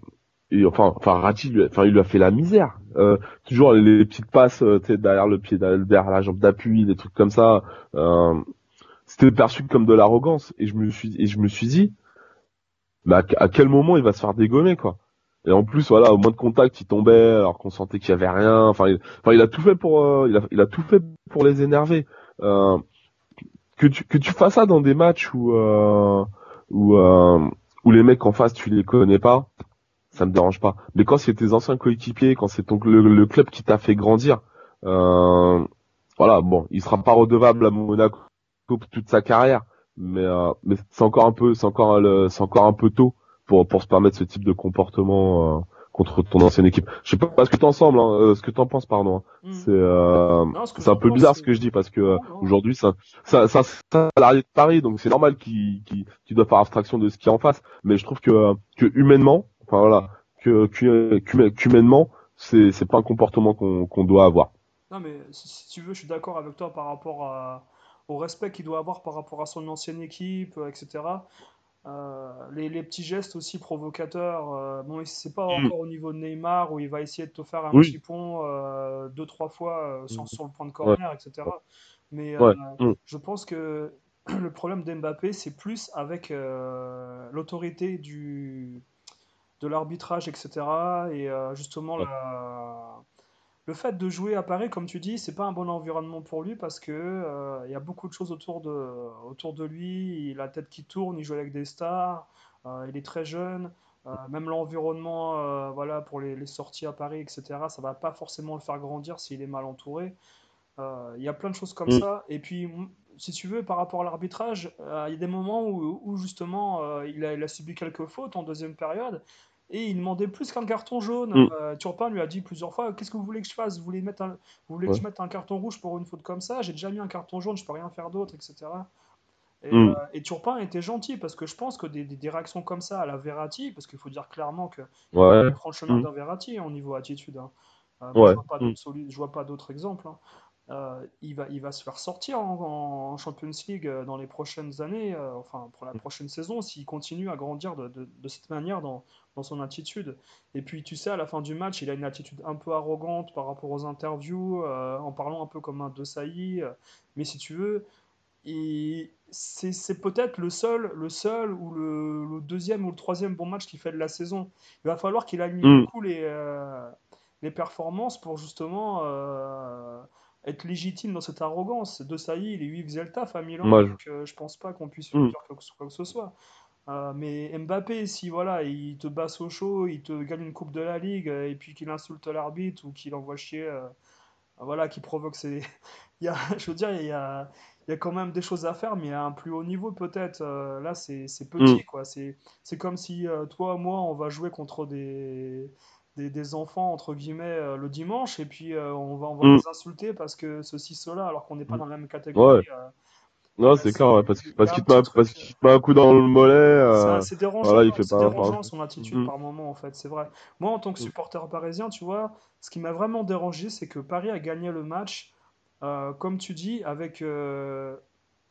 et enfin, enfin, Raji, lui, a- enfin, il lui a fait la misère. Euh, toujours les, les petites passes, euh, tu sais, derrière le pied, derrière la jambe d'appui, des trucs comme ça. Euh, c'était perçu comme de l'arrogance, et je me suis, et je me suis dit, bah, à, à quel moment il va se faire dégommer, quoi? Et en plus, voilà, au moins de contact, il tombait alors qu'on sentait qu'il y avait rien. Enfin, il, enfin, il a tout fait pour, euh, il, a, il a tout fait pour les énerver. Euh, que tu que tu fasses ça dans des matchs où euh, où euh, où les mecs en face tu les connais pas, ça me dérange pas. Mais quand c'est tes anciens coéquipiers, quand c'est ton le, le, club qui t'a fait grandir, euh, voilà, bon, il sera pas redevable à Monaco toute sa carrière, mais mais c'est encore un peu, c'est encore c'est encore un peu tôt pour pour se permettre ce type de comportement. Euh, contre ton ancienne équipe. Je sais pas ce que t'en hein, euh, ce que t'en penses, pardon. Hein. Mm. C'est euh, c'est un peu bizarre ce que je dis parce que euh, aujourd'hui ça ça ça, ça salarié de Paris donc c'est normal qu'il qu'il doit faire abstraction de ce qui est en face. Mais je trouve que que humainement, enfin voilà, que qu'humainement c'est c'est pas un comportement qu'on qu'on doit avoir. Non mais si tu veux, je suis d'accord avec toi par rapport à au respect qu'il doit avoir par rapport à son ancienne équipe, etc. Euh, les, petits gestes aussi provocateurs. Euh, bon, c'est pas mm. encore au niveau de Neymar où il va essayer de te faire un petit pont euh, deux trois fois sur, mm. sur, le point de corner, etc. Mais mm. je pense que (clears throat) le problème d'Mbappé, c'est plus avec l'autorité du de l'arbitrage, etc. Et justement la le fait de jouer à Paris, comme tu dis, c'est pas un bon environnement pour lui parce que euh, il y a beaucoup de choses autour de, autour de lui. Il a la tête qui tourne, il joue avec des stars, euh, il est très jeune. Euh, même l'environnement, voilà, pour les, sorties à Paris, etc. Ça va pas forcément le faire grandir s'il est mal entouré. Il y a plein de choses comme mm. ça. Et puis, si tu veux, par rapport à l'arbitrage, il y a des moments où, où justement, il a, il a subi quelques fautes en deuxième période et il demandait plus qu'un carton jaune. Mm. Euh, Turpin lui a dit plusieurs fois Qu'est-ce que vous voulez que je fasse? Vous voulez, mettre un... vous voulez que je mette un carton rouge pour une faute comme ça? J'ai déjà mis un carton jaune, je peux rien faire d'autre, etc. Et, mm. euh, et, Turpin était gentil parce que je pense que des, des, réactions comme ça à la Verratti, parce qu'il faut dire clairement que ouais. prend le chemin mm. d'un Verratti au niveau attitude. Hein. Euh, je vois vois pas d'autres exemples. Hein. Euh, il, va, il va se faire sortir en, Champions League euh, dans les prochaines années, euh, enfin pour la mm. prochaine saison, s'il continue à grandir de, de, cette manière dans, dans, son attitude. Et puis tu sais, à la fin du match, il a une attitude un peu arrogante par rapport aux interviews, en parlant un peu comme un De Sailly. mais si tu veux, c'est peut-être le seul, le seul ou le, deuxième ou le troisième bon match qu'il fait de la saison. Il va falloir qu'il aligne mm. beaucoup les, les performances pour justement être légitime dans cette arrogance. De Sailly, il, faisait le taf à Milan, donc euh, je pense pas qu'on puisse mm. dire quoi, que ce soit. Euh, mais Mbappé, si voilà, il te basse au chaud, il te gagne une coupe de la Ligue, euh, et puis qu'il insulte l'arbitre ou qu'il envoie chier, voilà, qui provoque ses. (laughs) il y a, je veux dire, il y a, il y a quand même des choses à faire, mais à un plus haut niveau peut-être. là, c'est petit, mm. quoi. C'est comme si toi, moi, on va jouer contre des des, enfants, entre guillemets, euh, le dimanche, et puis euh, on va, on va mm. les insulter parce que ceci, cela, alors qu'on n'est pas mm. dans la même catégorie. Euh. non, c'est clair, parce, parce qu'il te, met un coup dans le mollet. c'est dérangeant, il fait pas, dérangeant son attitude mm. par moment, en fait, c'est vrai. Moi, en tant que supporter parisien, tu vois, ce qui m'a vraiment dérangé, c'est que Paris a gagné le match, comme tu dis, avec,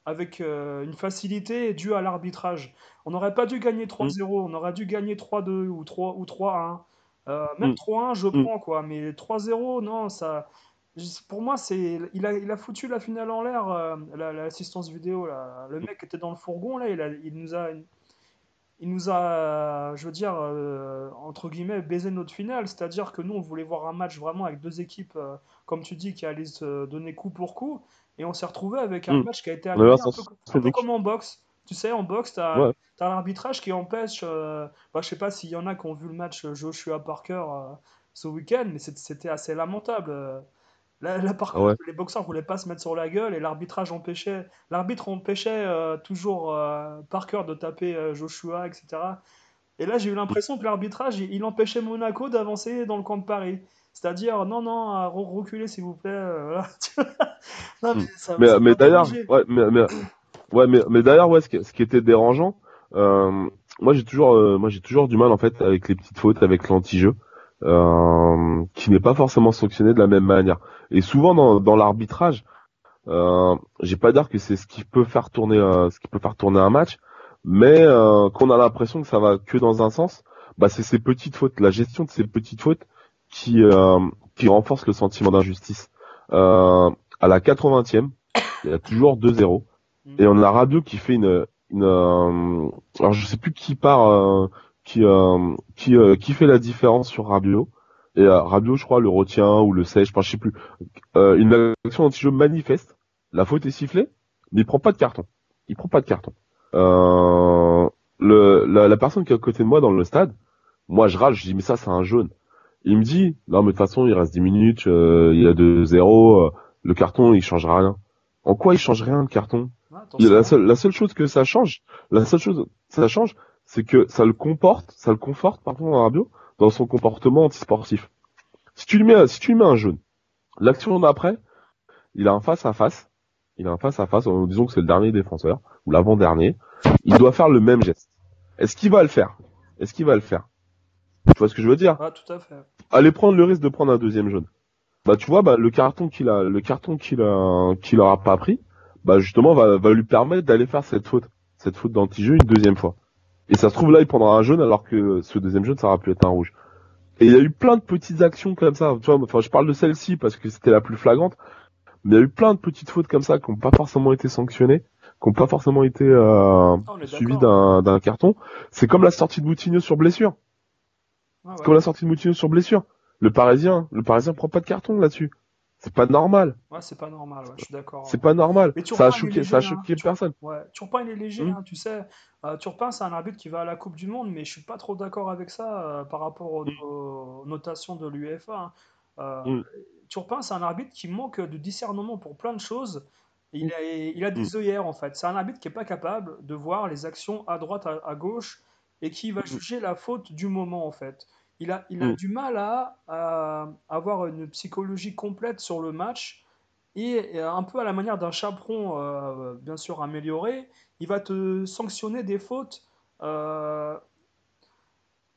avec une facilité due à l'arbitrage. On n'aurait pas dû gagner 3-0, on aurait dû gagner 3-2 ou 3-1. Euh, même 3-1, mm. je mm. prends, quoi. Mais 3-0, non, ça. Pour moi, c'est il a, il a foutu la finale en l'air, euh, l'assistance vidéo. Là. Le mec était dans le fourgon, là, il, a, il nous a. Il nous a, je veux dire, euh, entre guillemets, baisé notre finale. C'est-à-dire que nous, on voulait voir un match vraiment avec deux équipes, comme tu dis, qui allaient se donner coup pour coup. Et on s'est retrouvé avec un mm. match qui a été un, peu, un peu comme en boxe. Tu sais, en boxe, tu as, l'arbitrage qui empêche. Euh, bah, je sais pas s'il y en a qui ont vu le match Joshua Parker euh, ce week-end, mais c'était assez lamentable. Là, par contre, les boxeurs voulaient pas se mettre sur la gueule et l'arbitrage empêchait. L'arbitre empêchait euh, toujours Parker de taper Joshua, etc. Et là, j'ai eu l'impression que l'arbitrage, il, empêchait Monaco d'avancer dans le camp de Paris. C'est-à-dire, non, non, reculez s'il vous plaît. (laughs) non, mais, mais, d'ailleurs, ouais, mais, Ouais, mais, mais d'ailleurs, ouais, ce qui, était dérangeant, euh, moi j'ai toujours, euh, moi j'ai toujours du mal en fait avec les petites fautes, avec l'anti-jeu, euh, qui n'est pas forcément sanctionné de la même manière. Et souvent dans, dans l'arbitrage, euh, j'ai pas dire que c'est ce qui peut faire tourner, ce qui peut faire tourner un match, mais qu'on a l'impression que ça va que dans un sens, bah c'est ces petites fautes, la gestion de ces petites fautes qui qui renforce le sentiment d'injustice. à la 80e, il y a toujours 2-0. Et on a Rabiot qui fait une, une euh, alors je sais plus qui part, euh, qui euh, qui euh, qui fait la différence sur Rabiot. Et euh, Rabiot, je crois, le retient ou le sèche, je sais plus. Une action anti-jeu manifeste. La faute est sifflée, mais il prend pas de carton. Il prend pas de carton. Le, la, la personne qui est à côté de moi dans le stade, moi je râle, je dis mais ça c'est un jaune. Il me dit non mais de toute façon il reste 10 minutes, euh, il y a 2-0, euh, le carton il changera rien. En quoi il change rien le carton? La, seule, la seule chose que ça change, la seule chose que ça change, c'est que ça le comporte, ça le conforte pardon Rabiot dans son comportement antisportif. Si tu lui mets, si tu lui mets un jaune, l'action d'après, il a un face à face, il a un face à face, en disant que c'est le dernier défenseur ou l'avant-dernier, il doit faire le même geste. Est-ce qu'il va le faire? Est-ce qu'il va le faire? Tu vois ce que je veux dire? Ouais, tout à fait. Aller prendre le risque de prendre un deuxième jaune. Bah tu vois, bah le carton qu'il a, le carton qu'il a, qu'il aura pas pris, bah justement va, va lui permettre d'aller faire cette faute, cette faute d'anti-jeu une deuxième fois. Et ça se trouve là, il prendra un jaune alors que ce deuxième jaune, ça aura pu être un rouge. Et il y a eu plein de petites actions comme ça. Tu vois, enfin, je parle de celle-ci parce que c'était la plus flagrante. Mais il y a eu plein de petites fautes comme ça qui n'ont pas forcément été sanctionnées, qui n'ont pas forcément été euh, Ah, suivies d'un d'un carton. C'est comme la sortie de Moutinho sur blessure. Ouais. C'est comme la sortie de Moutinho sur blessure. Le Parisien, le Parisien prend pas de carton là-dessus. C'est pas normal. Ouais, c'est pas normal, ouais, je suis d'accord. C'est pas normal. Mais Ça a Turpin, il est choqué, ça a hein. choqué personne. Ouais, Turpin il est léger, Mm. hein, tu sais. Euh, Turpin c'est un arbitre qui va à la Coupe du Monde, mais je suis pas trop d'accord avec ça euh, par rapport aux, aux notations de l'UEFA. hein. Euh, Mm. Turpin c'est un arbitre qui manque de discernement pour plein de choses. Il a, il a des œillères en fait. C'est un arbitre qui est pas capable de voir les actions à droite, à, à gauche, et qui va juger la faute du moment en fait. Il a, il a Mm. du mal à, à avoir une psychologie complète sur le match. Et un peu à la manière d'un chaperon, euh, bien sûr amélioré, il va te sanctionner des fautes, euh,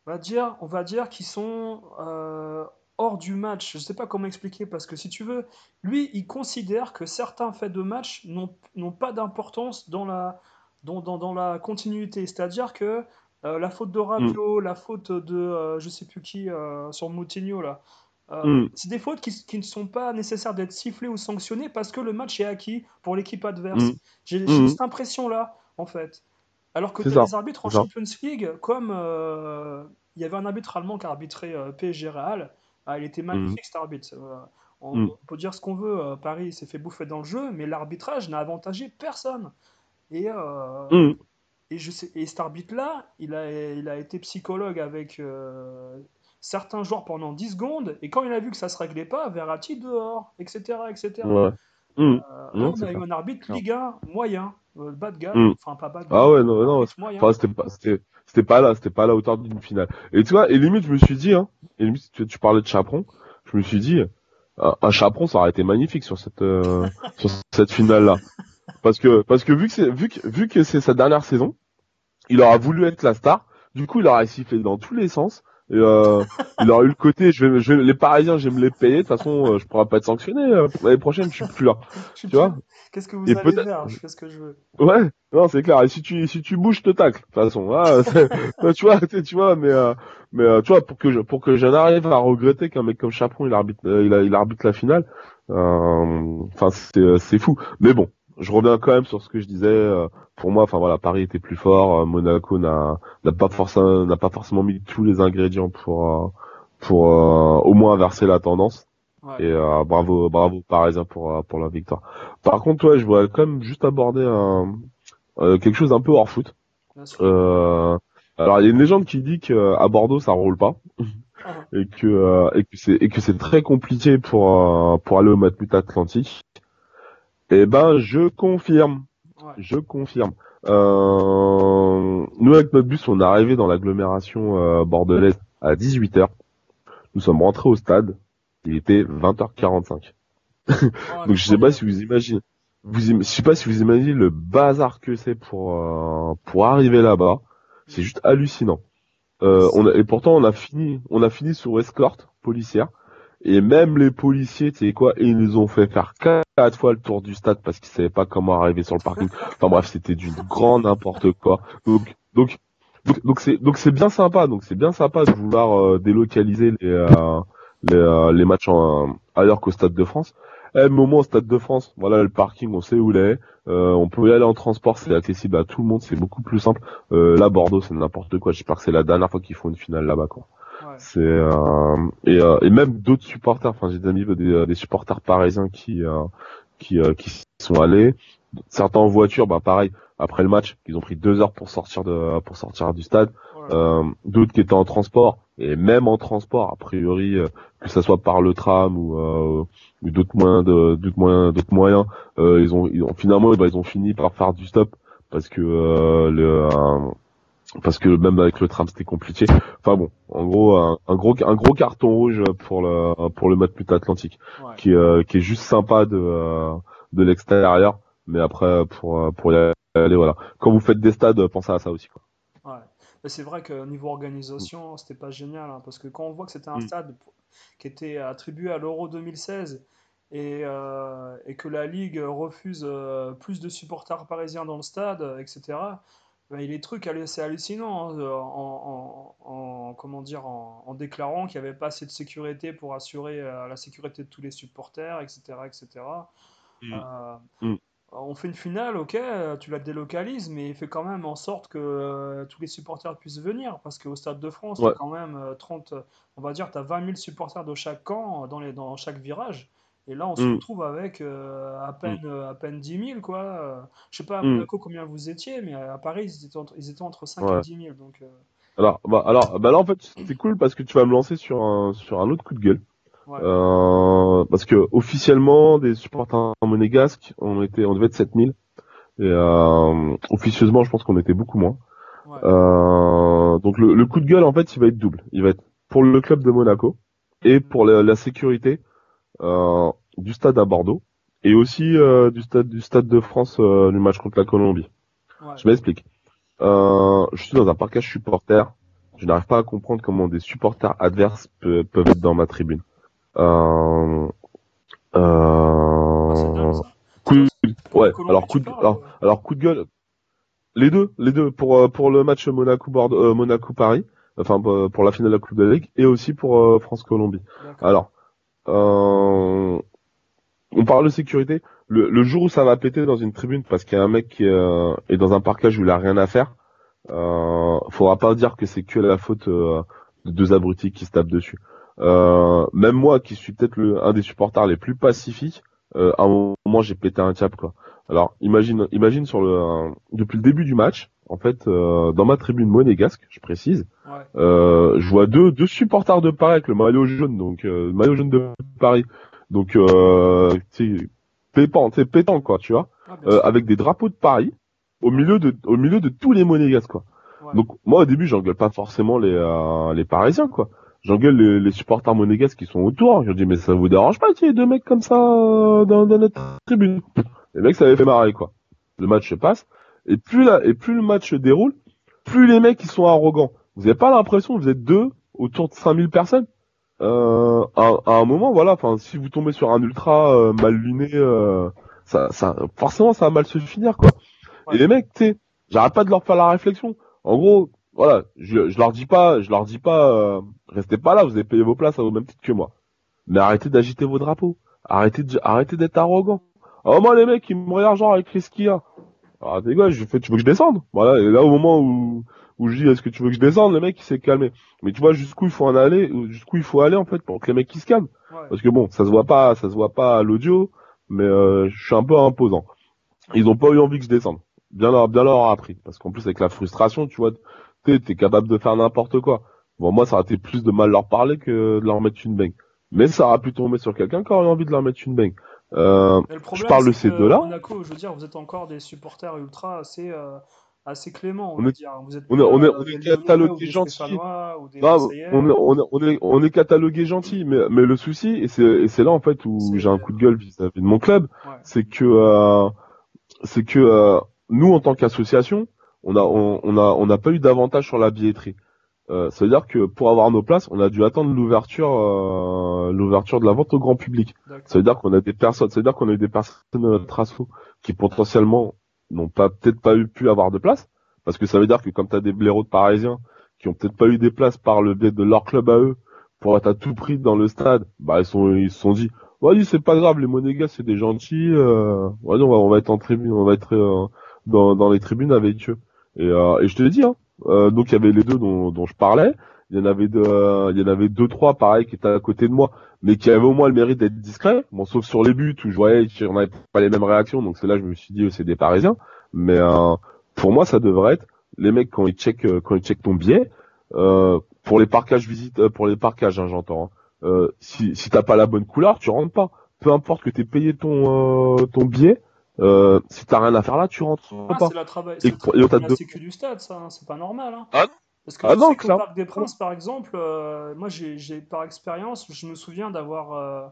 on va dire, on va dire qui sont euh, hors du match. Je ne sais pas comment expliquer parce que si tu veux, lui, il considère que certains faits de match n'ont n'ont pas d'importance dans la, dans, dans, dans la continuité. C'est-à-dire que euh, la faute de Rabiot, la faute de euh, je sais plus qui euh, sur Moutinho là. euh, Mm. c'est des fautes qui, qui ne sont pas nécessaires d'être sifflées ou sanctionnées parce que le match est acquis pour l'équipe adverse. Mm. J'ai Mm. cette impression-là, en fait. Alors que des arbitres en. Champions League, comme il y avait un arbitre allemand qui a arbitré PSG Real, ah, il était magnifique cet arbitre. On, Mm. peut dire ce qu'on veut, Paris s'est fait bouffer dans le jeu, mais l'arbitrage n'a avantagé personne. Et, euh, Mm. Et, je sais, et cet arbitre-là, il a, il a été psychologue avec euh, certains joueurs pendant 10 secondes, et quand il a vu que ça se réglait pas, Verratti dehors, etc. etc. Ouais. Mm. Euh, Non, là, on a eu un arbitre. Ligue 1 moyen, euh, bas de gamme, Mm. enfin pas bas de Ah gamme, ouais, non, non. Enfin, c'était pas, c'était, c'était pas là, c'était pas à la hauteur d'une finale. Et tu vois, et limite, je me suis dit, hein, et limite, tu, tu parlais de chaperon, je me suis dit, un, un chaperon, ça aurait été magnifique sur cette, euh, sur cette finale-là. Parce que, parce que vu que c'est, vu que, vu que c'est sa dernière saison, il aura voulu être la star, du coup, il aura sifflé dans tous les sens, et euh, il aura eu le côté, je vais, je vais- les Parisiens, je vais me les payer, de toute façon, euh, je pourrai pas être sanctionné, euh, l'année prochaine, je suis plus là. Tu vois Qu'est-ce que vous Et allez faire Je fais ce que je veux. Ouais, non, c'est clair. Et si tu si tu bouges, je te tacle. De toute façon, Ah, (laughs) c'est- tu vois, (laughs) tu vois, mais euh, mais euh, tu vois, pour que je pour que j'en arrive à regretter qu'un mec comme Chaperon il arbitre euh, il, il arbitre la finale, euh, enfin c'est euh, c'est fou. Mais bon, je reviens quand même sur ce que je disais. euh, pour moi, enfin voilà, Paris était plus fort. euh, Monaco n'a n'a pas forcément n'a pas forcément mis tous les ingrédients pour euh, pour euh, au moins inverser la tendance. Ouais. Et euh, bravo, bravo Parisien pour pour la victoire. Par contre, ouais, je voudrais quand même juste aborder un, euh, quelque chose d'un peu hors foot. Euh, alors, il y a une légende qui dit que à Bordeaux ça roule pas Ah. (laughs) et que euh, et que c'est et que c'est très compliqué pour euh, pour aller au Matmut Atlantique. Eh ben, je confirme, Ouais. je confirme. Euh, nous avec notre bus, on est arrivé dans l'agglomération euh, bordelaise à 18h. Nous sommes rentrés au stade. Il était 20h45. (laughs) Oh, Donc je sais pas si vous imaginez, vous, im- je sais pas si vous imaginez le bazar que c'est pour euh, pour arriver là-bas. C'est juste hallucinant. Euh, on a, et pourtant on a fini, on a fini sur escorte policière. Et même les policiers, tu sais quoi, ils nous ont fait faire quatre fois le tour du stade parce qu'ils savaient pas comment arriver sur le parking. Enfin bref, c'était du grand n'importe quoi. Donc donc donc c'est donc c'est bien sympa. Donc c'est bien sympa de vouloir euh, délocaliser les euh, les, euh, les matchs en, ailleurs qu'au stade de France. Eh, mais au Stade de France, voilà le parking, on sait où il est. Euh, on peut y aller en transport, c'est accessible à tout le monde, c'est beaucoup plus simple. Euh, là, Bordeaux, c'est n'importe quoi. J'espère que c'est la dernière fois qu'ils font une finale là-bas, quoi. C'est euh, et, euh, et même d'autres supporters. Enfin, j'ai des amis, des, des supporters parisiens qui euh, qui euh, qui sont allés. Certains en voiture, bah pareil. Après le match, ils ont pris deux heures pour sortir de pour sortir du stade. Voilà. Euh, d'autres qui étaient en transport et même en transport a priori euh, que ça soit par le tram ou, euh, ou d'autres moyens de d'autres moyens d'autres moyens euh, ils ont ils ont finalement bah, ils ont fini par faire du stop parce que euh, le euh, parce que même avec le tram c'était compliqué enfin bon en gros un, un gros un gros carton rouge pour le pour le match Put Atlantique Ouais. qui euh, qui est juste sympa de euh, de l'extérieur mais après pour euh, pour y aller voilà quand vous faites des stades pensez à ça aussi quoi Ouais. C'est vrai que niveau organisation, c'était pas génial, hein, parce que quand on voit que c'était un Mm. stade qui était attribué à l'Euro 2016 et, euh, et que la Ligue refuse plus de supporters parisiens dans le stade, euh, ben, les trucs, c'est hallucinant, hein, en, en- en- comment dire, en, en déclarant qu'il n'y avait pas assez de sécurité pour assurer euh, la sécurité de tous les supporters, etc., etc. Mm. Euh, Mm. on fait une finale, ok, euh, tu la délocalises, mais fais quand même en sorte que euh, tous les supporters puissent venir, parce qu'au Stade de France, tu Ouais. as quand même euh, 30, euh, on va dire, tu as 20 000 supporters de chaque camp euh, dans, les, dans chaque virage. Et là, on se Mm. retrouve avec euh, à peine, euh, à peine 10 000, quoi. Je sais pas à Mm. Monaco combien vous étiez, mais à Paris, ils étaient entre, ils étaient entre 5 Ouais. et 10 000. Donc, euh, Alors, bah, alors, bah là en fait c'est cool parce que tu vas me lancer sur un sur un autre coup de gueule. ouais. Euh, parce que officiellement des supporters monégasques on était on devait être 7000 et euh, officieusement je pense qu'on était beaucoup moins. ouais. Euh, donc le, le coup de gueule en fait il va être double. Il va être pour le club de Monaco et pour la, la sécurité du stade à Bordeaux et aussi euh, du stade du stade de France euh, du match contre la Colombie. ouais. Je m'explique. Euh, je suis dans un parcage supporter. Je n'arrive pas à comprendre comment des supporters adverses pe- peuvent être dans ma tribune. Euh, Ah, euh, coup ouais, alors coup de, parles, alors, euh, alors coup de gueule. Les deux, les deux pour euh, pour le match Monaco Bordeaux, euh, Monaco Paris, enfin pour la finale de la Coupe de la Ligue et aussi pour euh, France Colombie. Alors, euh, on parle de sécurité. Le, jour où ça va péter dans une tribune parce qu'il y a un mec qui euh, est dans un parcage où il a rien à faire, euh, faudra pas dire que c'est que la faute euh, de deux abrutis qui se tapent dessus. Même moi, qui suis peut-être un des supporters les plus pacifiques, à un moment j'ai pété un cap quoi. Alors imagine, imagine depuis le début du match, en fait, euh, dans ma tribune monégasque, je précise, Ouais. euh, je vois deux, deux supporters de Paris avec le maillot jaune, donc euh, maillot jaune de Paris, donc euh, pépant, c'est pétant quoi, tu vois, Ah, euh, avec des drapeaux de Paris au milieu de, au milieu de tous les monégasques quoi. Ouais. Donc moi au début j'engueule pas forcément les, euh, les Parisiens quoi, j'engueule les, les supporters monégasques qui sont autour. Je dis mais ça vous dérange pas qu'il y ait deux mecs comme ça euh, dans, dans notre tribune? Les mecs ça avait fait marrer quoi. Le match se passe et plus là et plus le match se déroule, plus les mecs ils sont arrogants. Vous avez pas l'impression que vous êtes deux autour de 5000 personnes? Euh, à, à un moment, voilà, enfin, si vous tombez sur un ultra euh, mal luné, euh, ça, ça, forcément, ça va mal se finir, quoi. Ouais. Et les mecs, tu sais, j'arrête pas de leur faire la réflexion. En gros, voilà, je, je leur dis pas, je leur dis pas, euh, restez pas là, vous avez payé vos places à au même titre que moi. Mais arrêtez d'agiter vos drapeaux. Arrêtez de, arrêtez d'être arrogant. Alors moi, les mecs, ils me regardent genre avec les skiers. Alors, t'es quoi, je fais, tu veux que je descende? Voilà, et là, au moment où, où je dis, est-ce que tu veux que je descende, le mec, il s'est calmé. Mais tu vois jusqu'où il faut en aller, jusqu'où il faut aller, en fait, pour que les mecs, ils se calment. Ouais. Parce que bon, ça se voit pas, ça se voit pas à l'audio, mais euh, je suis un peu imposant. Ils ont pas eu envie que je descende. Bien leur, bien leur appris. Parce qu'en plus, avec la frustration, tu vois, t'es, t'es capable de faire n'importe quoi. Bon, moi, ça aurait été plus de mal leur parler que de leur mettre une baigne. Mais ça aurait pu tomber sur quelqu'un qui aurait envie de leur mettre une baigne. Euh, problème, parle de ces deux-là. Monaco, je veux dire, vous êtes encore des supporters ultra assez, euh, assez cléments, on, On est- dire. Vous êtes on est- on est- on est on catalogué gentil, mais, mais le souci, et c'est, là, en fait, où j'ai un coup de gueule vis-à-vis de mon club, Ouais. c'est que euh, c'est que euh, nous en tant qu'association, on a on, on a on n'a pas eu d'avantage sur la billetterie. Euh, ça veut dire que pour avoir nos places, on a dû attendre l'ouverture euh, l'ouverture de la vente au grand public. Ça veut dire qu'on a des personnes, ça veut dire qu'on a eu des personnes de notre asso qui potentiellement n'ont pas peut-être pas eu pu avoir de place parce que ça veut dire que comme tu as des blaireaux de parisiens qui ont peut-être pas eu des places par le biais de leur club à eux pour être à tout prix dans le stade, bah ils sont ils se sont dit Ouais, c'est pas grave, les Monégas c'est des gentils. Euh... Ouais, on va, on va être en tribune, on va être euh, dans, dans les tribunes avec eux. Et, euh, et je te l'ai dit, hein, euh, donc il y avait les deux dont, dont je parlais. Il y en avait deux, il y en avait deux trois pareil qui étaient à côté de moi, mais qui avaient au moins le mérite d'être discrets. Bon, sauf sur les buts où je voyais qu'on n'avait pas les mêmes réactions, donc c'est là je me suis dit c'est des Parisiens. Mais pour moi, ça devrait être les mecs quand ils checkent quand ils checkent ton billet. pour les parcages visite, pour les parcages, hein, j'entends. Hein, euh, si, si t'as pas la bonne couleur, tu rentres pas. Peu importe que t'aies payé ton euh, ton billet, euh, si t'as rien à faire là, tu rentres ah, pas. C'est la, travail, et, et la sécu du stade, ça, hein, c'est pas normal. Hein. Ah, Parce que ah tu non, sais Parc des Princes, par exemple, euh, moi j'ai par expérience, je me souviens d'avoir euh,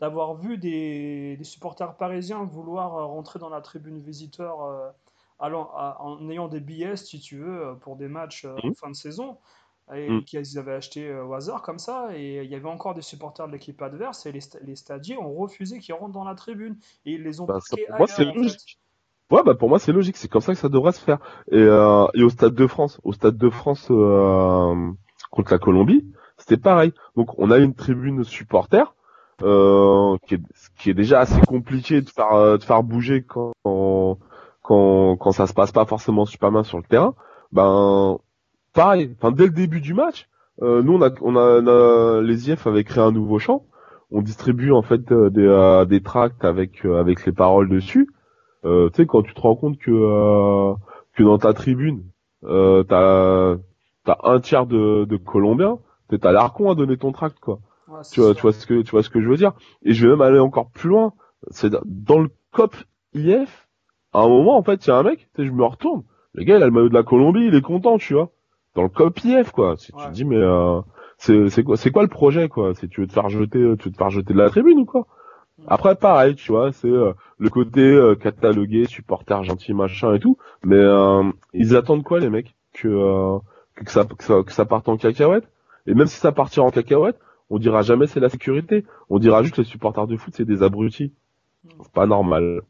d'avoir vu des, des, supporters parisiens vouloir rentrer dans la tribune visiteur allant, en ayant des billets, si tu veux, pour des matchs en mmh. fin de saison et Mm. qu'ils avaient acheté euh, au hasard comme ça. Et il y avait encore des supporters de l'équipe adverse et les, sta- les stadiers ont refusé qu'ils rentrent dans la tribune. Et ils les ont Bah, ça, pour moi, en fait. logique. Ouais, bah pour moi c'est logique, c'est comme ça que ça devrait se faire. Et, euh, et au Stade de France, au Stade de France euh, contre la Colombie, c'était pareil. Donc on a une tribune supporter euh, qui, est, qui est déjà assez compliqué de faire de faire bouger quand quand quand ça se passe pas forcément super bien sur le terrain. Ben pareil, enfin dès le début du match, euh, nous on a, on a, on a- les IF avaient créé un nouveau chant. On distribue en fait euh, des, euh, des tracts avec euh, avec les paroles dessus. Euh, tu sais quand tu te rends compte que euh, que dans ta tribune euh, t'as t'as un tiers de, de Colombiens, t'es- t'as l'air con à donner ton tract quoi. Ouais, Tu vois, ça. tu vois ce que tu vois ce que je veux dire. Et je vais même aller encore plus loin. C'est dans le COP IF. À un moment en fait, il y a un mec, tu sais, je me retourne. Le gars, il a le maillot de la Colombie, il est content, tu vois. Dans le COP IF quoi. Si tu te dis mais euh, c'est c'est quoi c'est quoi le projet quoi? C'est tu veux te faire jeter tu veux te faire jeter de la tribune ou quoi? Mm. Après pareil, tu vois, c'est euh, le côté euh, catalogué, supporter gentil machin et tout, mais euh, ils attendent quoi les mecs? Que, euh, que ça que ça que ça parte en cacahuète? Et même si ça partira en cacahuète, on dira jamais c'est la sécurité. On dira juste que les supporters de foot c'est des abrutis. Mm. C'est pas normal.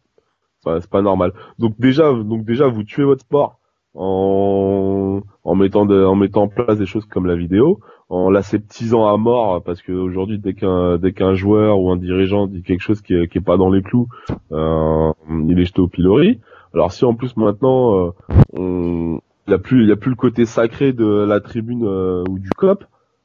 Ouais, c'est pas normal. Donc déjà donc déjà vous tuez votre sport en en mettant de, en mettant en place des choses comme la vidéo, en l'aseptisant à mort parce que aujourd'hui dès qu'un dès qu'un joueur ou un dirigeant dit quelque chose qui est, qui est pas dans les clous, euh, il est jeté au pilori. Alors si en plus maintenant euh, on il y a plus il y a plus le côté sacré de la tribune euh, ou du cop,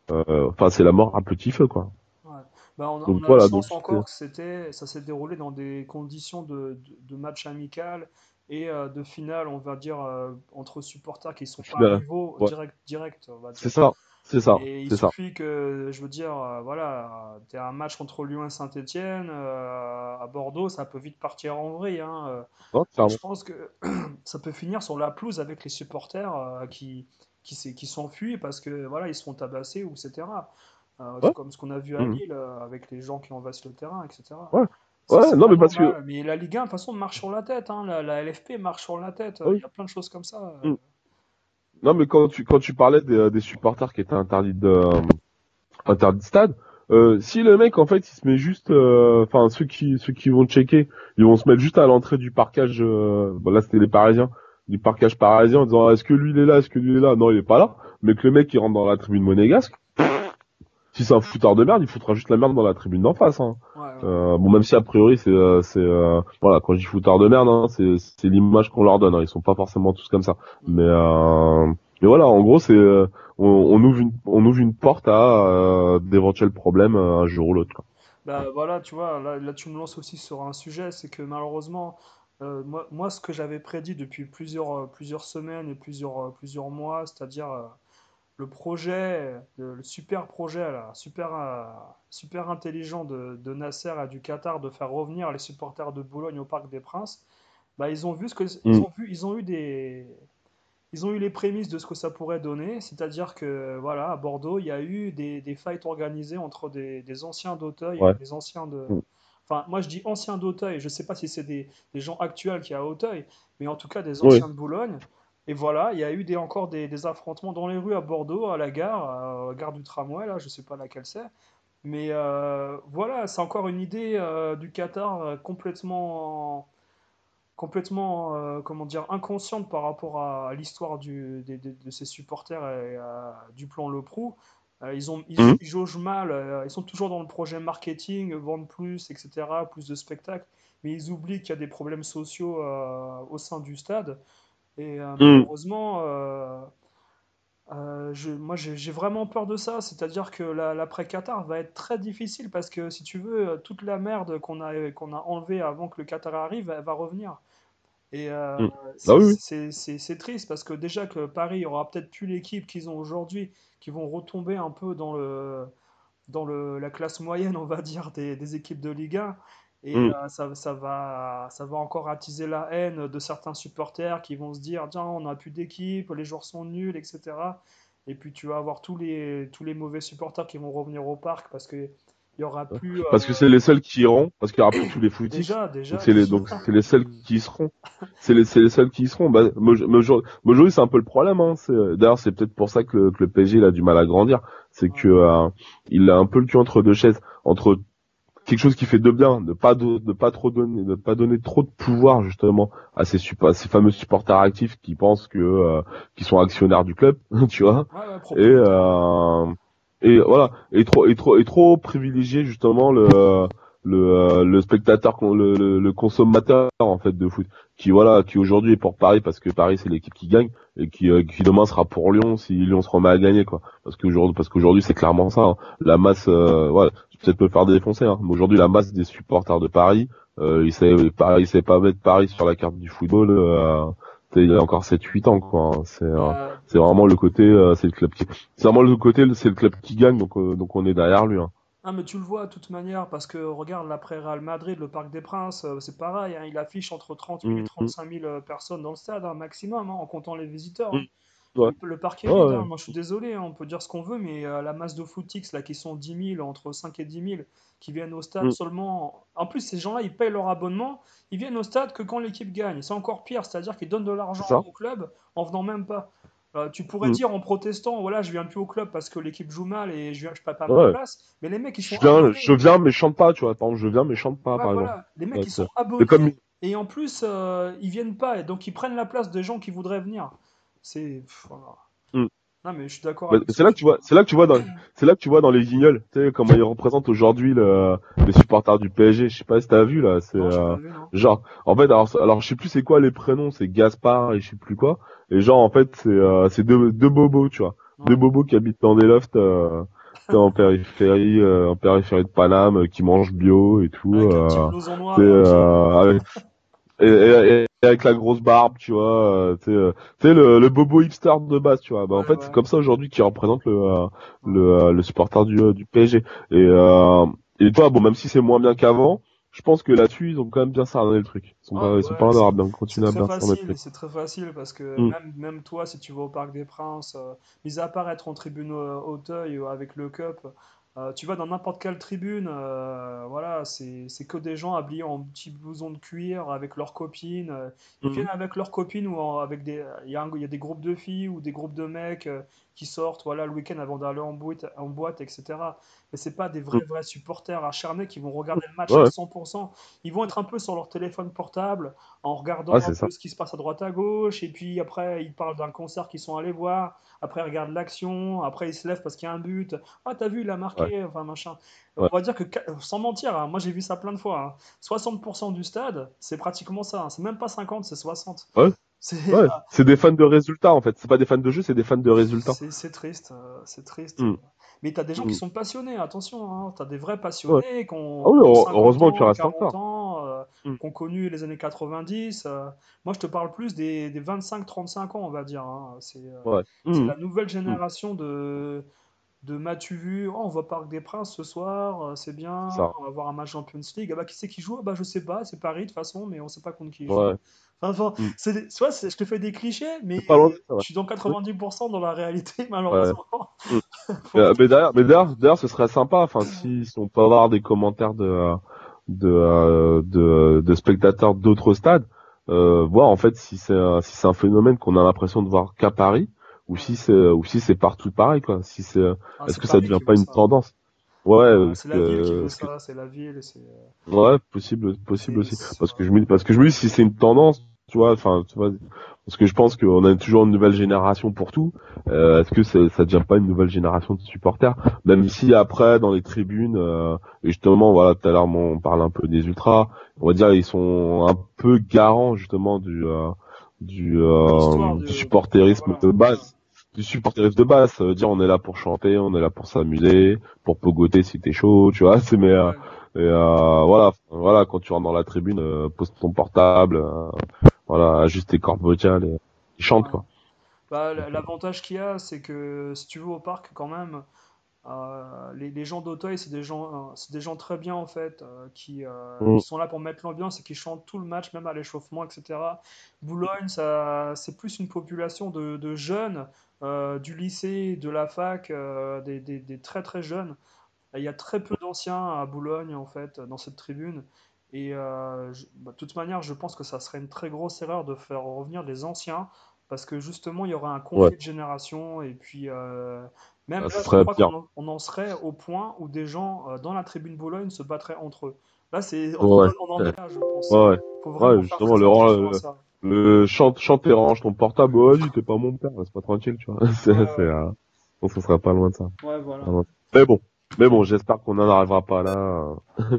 enfin c'est la mort à petit feu quoi. Ouais. Bah, on, a- Donc on a voilà, la chance donc encore que c'était, ça s'est déroulé dans des conditions de, de, de match amical et euh, de finale, on va dire, euh, entre supporters qui sont pas Finale, rivaux ouais. direct, direct, C'est ça, c'est ça, Et il ça. suffit que, je veux dire, euh, voilà, t'es un match contre Lyon et Saint-Étienne à Bordeaux, ça peut vite partir en vrille. Hein. euh. Je pense que (clears throat) ça peut finir sur la pelouse avec les supporters euh, qui, qui, qui s'enfuient parce que voilà, ils se font tabasser, etc. Euh, Ouais. comme ce qu'on a vu à Mhm. Lille euh, avec les gens qui envahissent le terrain, etc. Ouais. Ouais, non mais parce que. Mais la Ligue 1, de toute façon, marche sur la tête. hein. La, la LFP marche sur la tête. Ah oui. Il y a plein de choses comme ça. euh. Mm. Non, mais quand tu quand tu parlais des, des supporters qui étaient interdits de euh, interdits de stade, euh, si le mec en fait il se met juste, euh, enfin ceux qui ceux qui vont checker, ils vont se mettre juste à l'entrée du parcage. Euh, bon là c'était les Parisiens, du parcage parisien en disant est-ce que lui il est là, est-ce que lui il est là, non il est pas là. Mais que le mec qui rentre dans la tribune monégasque, si c'est un fouteur de merde, il foutra juste la merde dans la tribune d'en face. Hein. Ouais, ouais. Euh, bon même si a priori c'est euh, c'est euh, voilà quand je dis fouteur de merde, hein, c'est c'est l'image qu'on leur donne. Hein. Ils sont pas forcément tous comme ça. Mais euh, mais voilà, en gros, c'est on, on ouvre une on ouvre une porte à d'éventuels problèmes un jour ou l'autre. quoi. Bah voilà, tu vois, là, là, tu me lances aussi sur un sujet, c'est que malheureusement, moi, moi ce que j'avais prédit depuis plusieurs, plusieurs semaines et plusieurs, plusieurs mois, c'est-à-dire le projet, le, super projet, là, super, euh, super intelligent de, de Nasser et du Qatar de faire revenir les supporters de Boulogne au Parc des Princes, bah ils ont vu ce que ils Mm. ont vu, ils ont eu des ils ont eu les prémices de ce que ça pourrait donner, c'est-à-dire que voilà, à Bordeaux, il y a eu des, des fights organisées entre des, des anciens d'Auteuil Ouais. et des anciens de. Mm. Enfin, moi je dis anciens d'Auteuil, je ne sais pas si c'est des, des gens actuels qui à Auteuil, mais en tout cas des Oui. anciens de Boulogne. Et voilà, il y a eu des, encore des, des affrontements dans les rues à Bordeaux, à la gare, à la gare du tramway, là, je ne sais pas laquelle c'est. Mais euh, voilà, c'est encore une idée euh, du Qatar euh, complètement complètement, euh, comment dire, inconsciente par rapport à, à l'histoire de ses supporters et à, du plan Le Prou. Ils, ont, ils, Mhm. ils jaugent mal, ils sont toujours dans le projet marketing, vendre plus, etc., plus de spectacles, mais ils oublient qu'il y a des problèmes sociaux au sein du stade. Et euh, Mhm. malheureusement, euh, euh, je, moi j'ai vraiment peur de ça, c'est-à-dire que la- l'après-Qatar va être très difficile parce que si tu veux, toute la merde qu'on a, qu'on a enlevée avant que le Qatar arrive, elle va revenir. Et euh, Mhm. c'est Ah oui, oui. c'est- triste parce que déjà que Paris aura peut-être plus l'équipe qu'ils ont aujourd'hui, qui vont retomber un peu dans le, dans le, la classe moyenne, on va dire, des, des équipes de Ligue 1. Et Mhm. euh, ça, ça va, ça va encore attiser la haine de certains supporters qui vont se dire, tiens, on n'a plus d'équipe, les joueurs sont nuls, etc. Et puis tu vas avoir tous les, tous les mauvais supporters qui vont revenir au parc parce qu'il n'y aura plus... Parce que euh, c'est les seuls qui iront, parce qu'il y aura plus tous les footix. déjà, déjà, Donc c'est les, donc c'est les seuls qui y seront. (laughs) C'est les, c'est les seuls qui y seront. Bah, moi, aujourd'hui, c'est un peu le problème. Hein. C'est- D'ailleurs, c'est peut-être pour ça que le, que le PSG il a du mal à grandir. C'est que euh, il a un peu le cul entre deux chaises, entre quelque chose qui fait de bien, de pas de, de pas trop donner, de pas donner trop de pouvoir justement à ces, à ces fameux supporters actifs qui pensent que euh, qui sont actionnaires du club, (laughs) tu vois. Ouais, ouais, Et euh, et voilà, et trop et trop et trop privilégier justement le le, euh, le spectateur, le, le, le consommateur en fait de foot, qui voilà, qui aujourd'hui est pour Paris parce que Paris c'est l'équipe qui gagne et qui, euh, qui demain sera pour Lyon si Lyon se remet à gagner quoi. Parce qu'aujourd'hui parce qu'aujourd'hui c'est clairement ça. hein. La masse, euh, voilà, peut-être me faire défoncer, hein, mais aujourd'hui la masse des supporters de Paris, euh, il sait Paris, il sait pas mettre Paris sur la carte du football. Euh, il y a encore 7-8 ans quoi. hein. C'est euh, Euh, c'est vraiment le côté, euh, c'est le club qui, c'est vraiment le côté, c'est le club qui gagne, donc euh, donc on est derrière lui. Hein. Ah, mais tu le vois de toute manière, parce que regarde l'après Real Madrid, le Parc des Princes, euh, c'est pareil, hein, il affiche entre 30 000 et Mhm. 35 000 euh, personnes dans le stade, un maximum, hein, en comptant les visiteurs. hein. Ouais. Le, Ouais, hein, moi je suis désolé, hein, on peut dire ce qu'on veut, mais euh, la masse de footix là, qui sont 10 000, entre 5 et 10 000, qui viennent au stade seulement. En plus, ces gens-là, ils payent leur abonnement, ils viennent au stade que quand l'équipe gagne. C'est encore pire, c'est-à-dire qu'ils donnent de l'argent au club en venant même pas. Euh, tu pourrais Mhm. dire en protestant, voilà, je viens plus au club parce que l'équipe joue mal et je viens, je pas Ouais. ma place, mais les mecs, ils sont Je viens, je viens, mais je chante pas, tu vois. Par exemple, je viens, mais je chante pas, Ouais, par exemple. voilà. Les mecs, Ouais, ils sont abonnés comme- et en plus, euh, ils viennent pas et donc ils prennent la place des gens qui voudraient venir. C'est. voilà. Non, mais je suis d'accord Bah, c'est ce là que tu vois, c'est là que tu vois dans, c'est là que tu vois dans les guignols, tu sais comment ils représentent aujourd'hui le, les supporters du PSG. Je sais pas si t'as vu là, c'est euh, genre, en fait, alors, alors je sais plus c'est quoi les prénoms, c'est Gaspard et je sais plus quoi. Et genre en fait c'est, euh, c'est deux, deux bobos, tu vois, Ouais. deux bobos qui habitent dans des lofts euh, en périphérie, euh, en périphérie de Paname, euh, qui mangent bio et tout. Avec euh, noir. Et euh, avec, et, et- et avec la grosse barbe, tu vois, euh, tu sais, euh, le, le bobo hipster de base, tu vois. Bah, en Ouais, fait, ouais. c'est comme ça aujourd'hui qui représente le, euh, le, le supporter du, du PSG. Et, euh, et toi, bon, même si c'est moins bien qu'avant, je pense que là-dessus, ils ont quand même bien cerné le truc. Ils sont Ah, pas, ils sont ouais, pas bien C'est continué à bien cerner le truc. c'est très facile parce que Mm. même, même toi, si tu vas au Parc des Princes, euh, mis à part être en tribune Auteuil euh, avec le Cup, euh, tu vas dans n'importe quelle tribune, euh, voilà, c'est que des gens habillés en petits blousons de cuir avec leurs copines. euh, ils Mhm. viennent avec leurs copines ou en- avec des. Il y y a des groupes de filles ou des groupes de mecs qui sortent voilà, le week-end avant d'aller en boîte, en boîte, etc. Mais c'est pas des vrais, vrais supporters acharnés qui vont regarder le match. Ouais. à 100%. Ils vont être un peu sur leur téléphone portable en regardant un peu ce qui se passe à droite à gauche, et puis après ils parlent d'un concert qu'ils sont allés voir, après ils regardent l'action, après ils se lèvent parce qu'il y a un but, ah t'as vu il a marqué, enfin machin. On va dire que, sans mentir, hein, moi j'ai vu ça plein de fois, hein, 60% du stade, c'est pratiquement ça, hein, c'est même pas 50, c'est 60. Ouais. C'est Ouais, (laughs) des fans de résultats, en fait. C'est pas des fans de jeu, c'est des fans de résultats. c'est- triste, euh, c'est triste. Mm. Mais t'as des gens Mm. qui sont passionnés, attention, hein. T'as des vrais passionnés qui ont, Ah oui, qui ont 50 heureusement ans, qu'il reste 40 encore. ans, euh, Mm. qui ont connu les années 90. euh. Moi, je te parle plus des, des 25-35 ans, on va dire. hein. C'est euh, Ouais. la nouvelle génération de, de m'as-tu vu? Oh, on va Parc des Princes ce soir, euh, c'est bien, Ça. on va voir un match Champions League. Ah bah, qui c'est qui joue? Ah bah, je sais pas, c'est Paris de toute façon, mais on sait pas contre qui joue. Ouais. Enfin, Mm. soit je te fais des clichés, mais loin je suis dans 90% dans la réalité, (laughs) malheureusement. Euh, (laughs) mais d'ailleurs, mais d'ailleurs, d'ailleurs, ce serait sympa, enfin, si, si on peut avoir des commentaires de, de, euh, de, de spectateurs d'autres stades, euh, voir en fait si c'est, si c'est un phénomène qu'on a l'impression de voir qu'à Paris, ou si c'est, ou si c'est partout pareil, quoi. Si c'est, Ah, est-ce que ça devient pas une ça. tendance? Ouais, parce c'est la ville qui que, veut parce que- ça, c'est la ville. et c'est, euh, ouais, possible, possible aussi. Parce que je me, parce que je me dis si c'est une tendance, tu vois, enfin, tu vois, parce que je pense qu'on a toujours une nouvelle génération pour tout. Euh, Est-ce que ça, ça devient pas une nouvelle génération de supporters? Même si après, dans les tribunes, euh, et justement, voilà, tout à l'heure, on parle un peu des ultras. On va dire, ils sont un peu garants justement du euh, du, euh, du supporterisme voilà. de base. Du supporterisme de base, ça veut dire on est là pour chanter, on est là pour s'amuser, pour pogoter si t'es chaud, tu vois. C'est mais euh, et euh, voilà, voilà, quand tu rentres dans la tribune, euh, pose ton portable, voilà, ajuste tes cordes vocales et, et chante quoi. Bah, L'avantage qu'il y a, c'est que si tu vas au parc, quand même, les, les gens d'Auteuil, c'est des gens, c'est des gens très bien en fait, qui, Mm. qui sont là pour mettre l'ambiance et qui chantent tout le match, même à l'échauffement, etc. Boulogne, ça, c'est plus une population de, de jeunes euh, du lycée, de la fac, euh, des, des- des très très jeunes. Il y a très peu d'anciens à Boulogne en fait, dans cette tribune. Et euh, je- bah, de toute manière, je pense que ça serait une très grosse erreur de faire revenir des anciens parce que justement, il y aura un conflit Ouais. de génération et puis même là, je crois qu'on en, on en serait au point où des gens dans la tribune Boulogne se battraient entre eux. Là, c'est on, Ouais. (laughs) on en est là, je pense. Ouais, ouais. Faut vraiment faire justement, très le à euh, ça. Le chante, chante et range ton portable. Oh, vas-y, t'es pas mon père, laisse pas tranquille, tu vois. (laughs) C'est, Ouais, c'est, euh, je pense qu'on sera pas loin de ça. Ouais, voilà. Vraiment. Mais bon, mais bon, j'espère qu'on n'en arrivera pas là euh,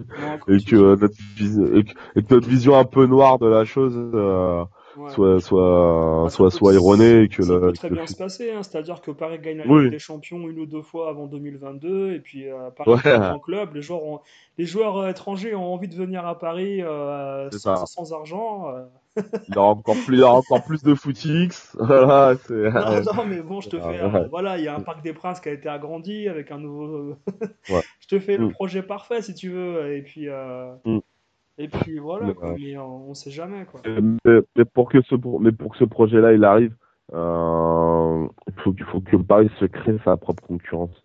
et que, euh, dis. notre vision, et que, et que notre vision un peu noire de la chose euh, Ouais. soit, soit, Bah, ça soit, soit erronée et que ça le, peut très le bien se passer, hein. C'est-à-dire que Paris gagne la Oui. Ligue des Champions une ou deux fois avant 2022, et puis euh, Paris Ouais. grand club, les joueurs, ont- les joueurs euh, étrangers ont envie de venir à Paris euh, C'est sans, ça. sans argent. Euh. il y aura encore plus, il aura encore plus de footix. Voilà, c'est, Non, non, mais bon, je te fais, Ouais. euh, voilà, il y a un Parc des Princes qui a été agrandi avec un nouveau. (laughs) Ouais. Je te fais le Mm. projet parfait si tu veux, et puis, euh, Mm. et puis voilà, Mais, quoi. euh, Mais on, on sait jamais, quoi. mais, mais pour que ce, mais pour que ce projet-là, il arrive, euh, il faut, faut que Paris se crée sa propre concurrence.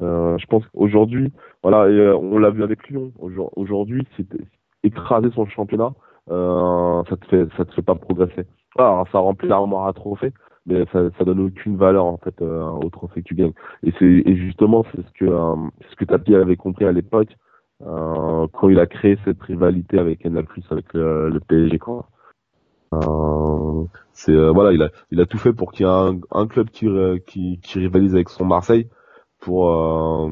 Euh, je pense qu'aujourd'hui, voilà, et, euh, on l'a vu avec Lyon. Aujourd- Aujourd'hui, t'es- écraser son championnat, euh, ça te fait, ça te fait pas progresser. Alors, ça remplit l'armoire à trophées, mais ça, ça donne aucune valeur en fait euh, au trophée que tu gagnes. Et c'est, et justement, c'est ce que, euh, c'est ce que Tapi avait compris à l'époque euh, quand il a créé cette rivalité avec Canal+, avec le, le PSG, quoi. Euh, c'est euh, voilà, il a il a tout fait pour qu'il y ait un, un club qui, qui qui rivalise avec son Marseille pour euh,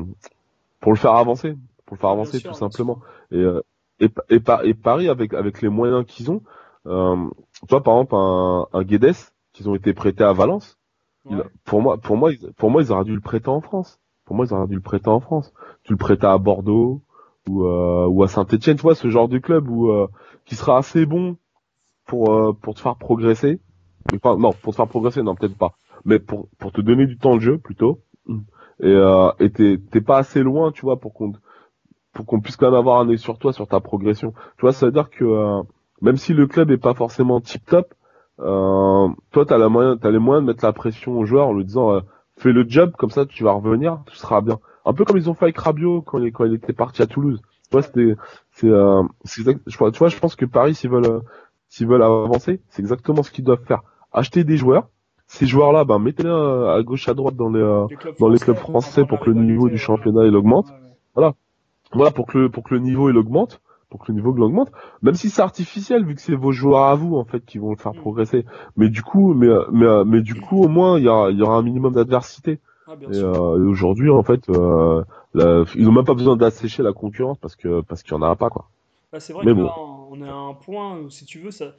pour le faire avancer, pour le faire bien avancer sûr, tout simplement. Et euh, et et, et Paris avec avec les moyens qu'ils ont, euh, tu vois par exemple un un Guedes qu'ils ont été prêtés à Valence. il- pour moi pour moi ils, pour moi ils auraient dû le prêter en France. Pour moi ils auraient dû le prêter en France. Tu le prêtais à Bordeaux ou euh, ou à Saint-Étienne, tu vois ce genre de club où euh, qui sera assez bon pour euh, pour te faire progresser. Enfin, non, pour te faire progresser, non, peut-être pas. Mais pour pour te donner du temps de jeu plutôt. Et euh, t'es pas assez loin, tu vois, pour qu'on pour qu'on puisse quand même avoir un œil sur toi, sur ta progression. Tu vois, ça veut dire que euh, même si le club est pas forcément tip top, euh, toi t'as la moyen, t'as les moyens de mettre la pression aux joueurs en lui disant euh, fais le job, comme ça tu vas revenir, tout sera bien. Un peu comme ils ont fait avec Rabiot quand il, quand il était parti à Toulouse. Tu vois, c'était c'est euh, c'est tu vois, je pense que Paris s'ils veulent euh, s'ils veulent avancer, c'est exactement ce qu'ils doivent faire. Acheter des joueurs. Ces joueurs-là, ben mettez-les euh, à gauche à droite dans les euh, Les clubs dans les français clubs pour français pour que le niveau du championnat il augmente. Ouais. Voilà pour que le pour que le niveau il augmente, pour que le niveau il augmente. Même si c'est artificiel vu que c'est vos joueurs à vous en fait qui vont le faire Mm. progresser. Mais du coup, mais mais mais du coup au moins il y aura il y aura un minimum d'adversité. Ah, Et, euh, et aujourd'hui en fait, euh, la- ils ont même pas besoin d'assécher la concurrence parce que parce qu'il y en a pas quoi. Bah, c'est vrai Mais que bon. là, on à un point où, si tu veux, ça,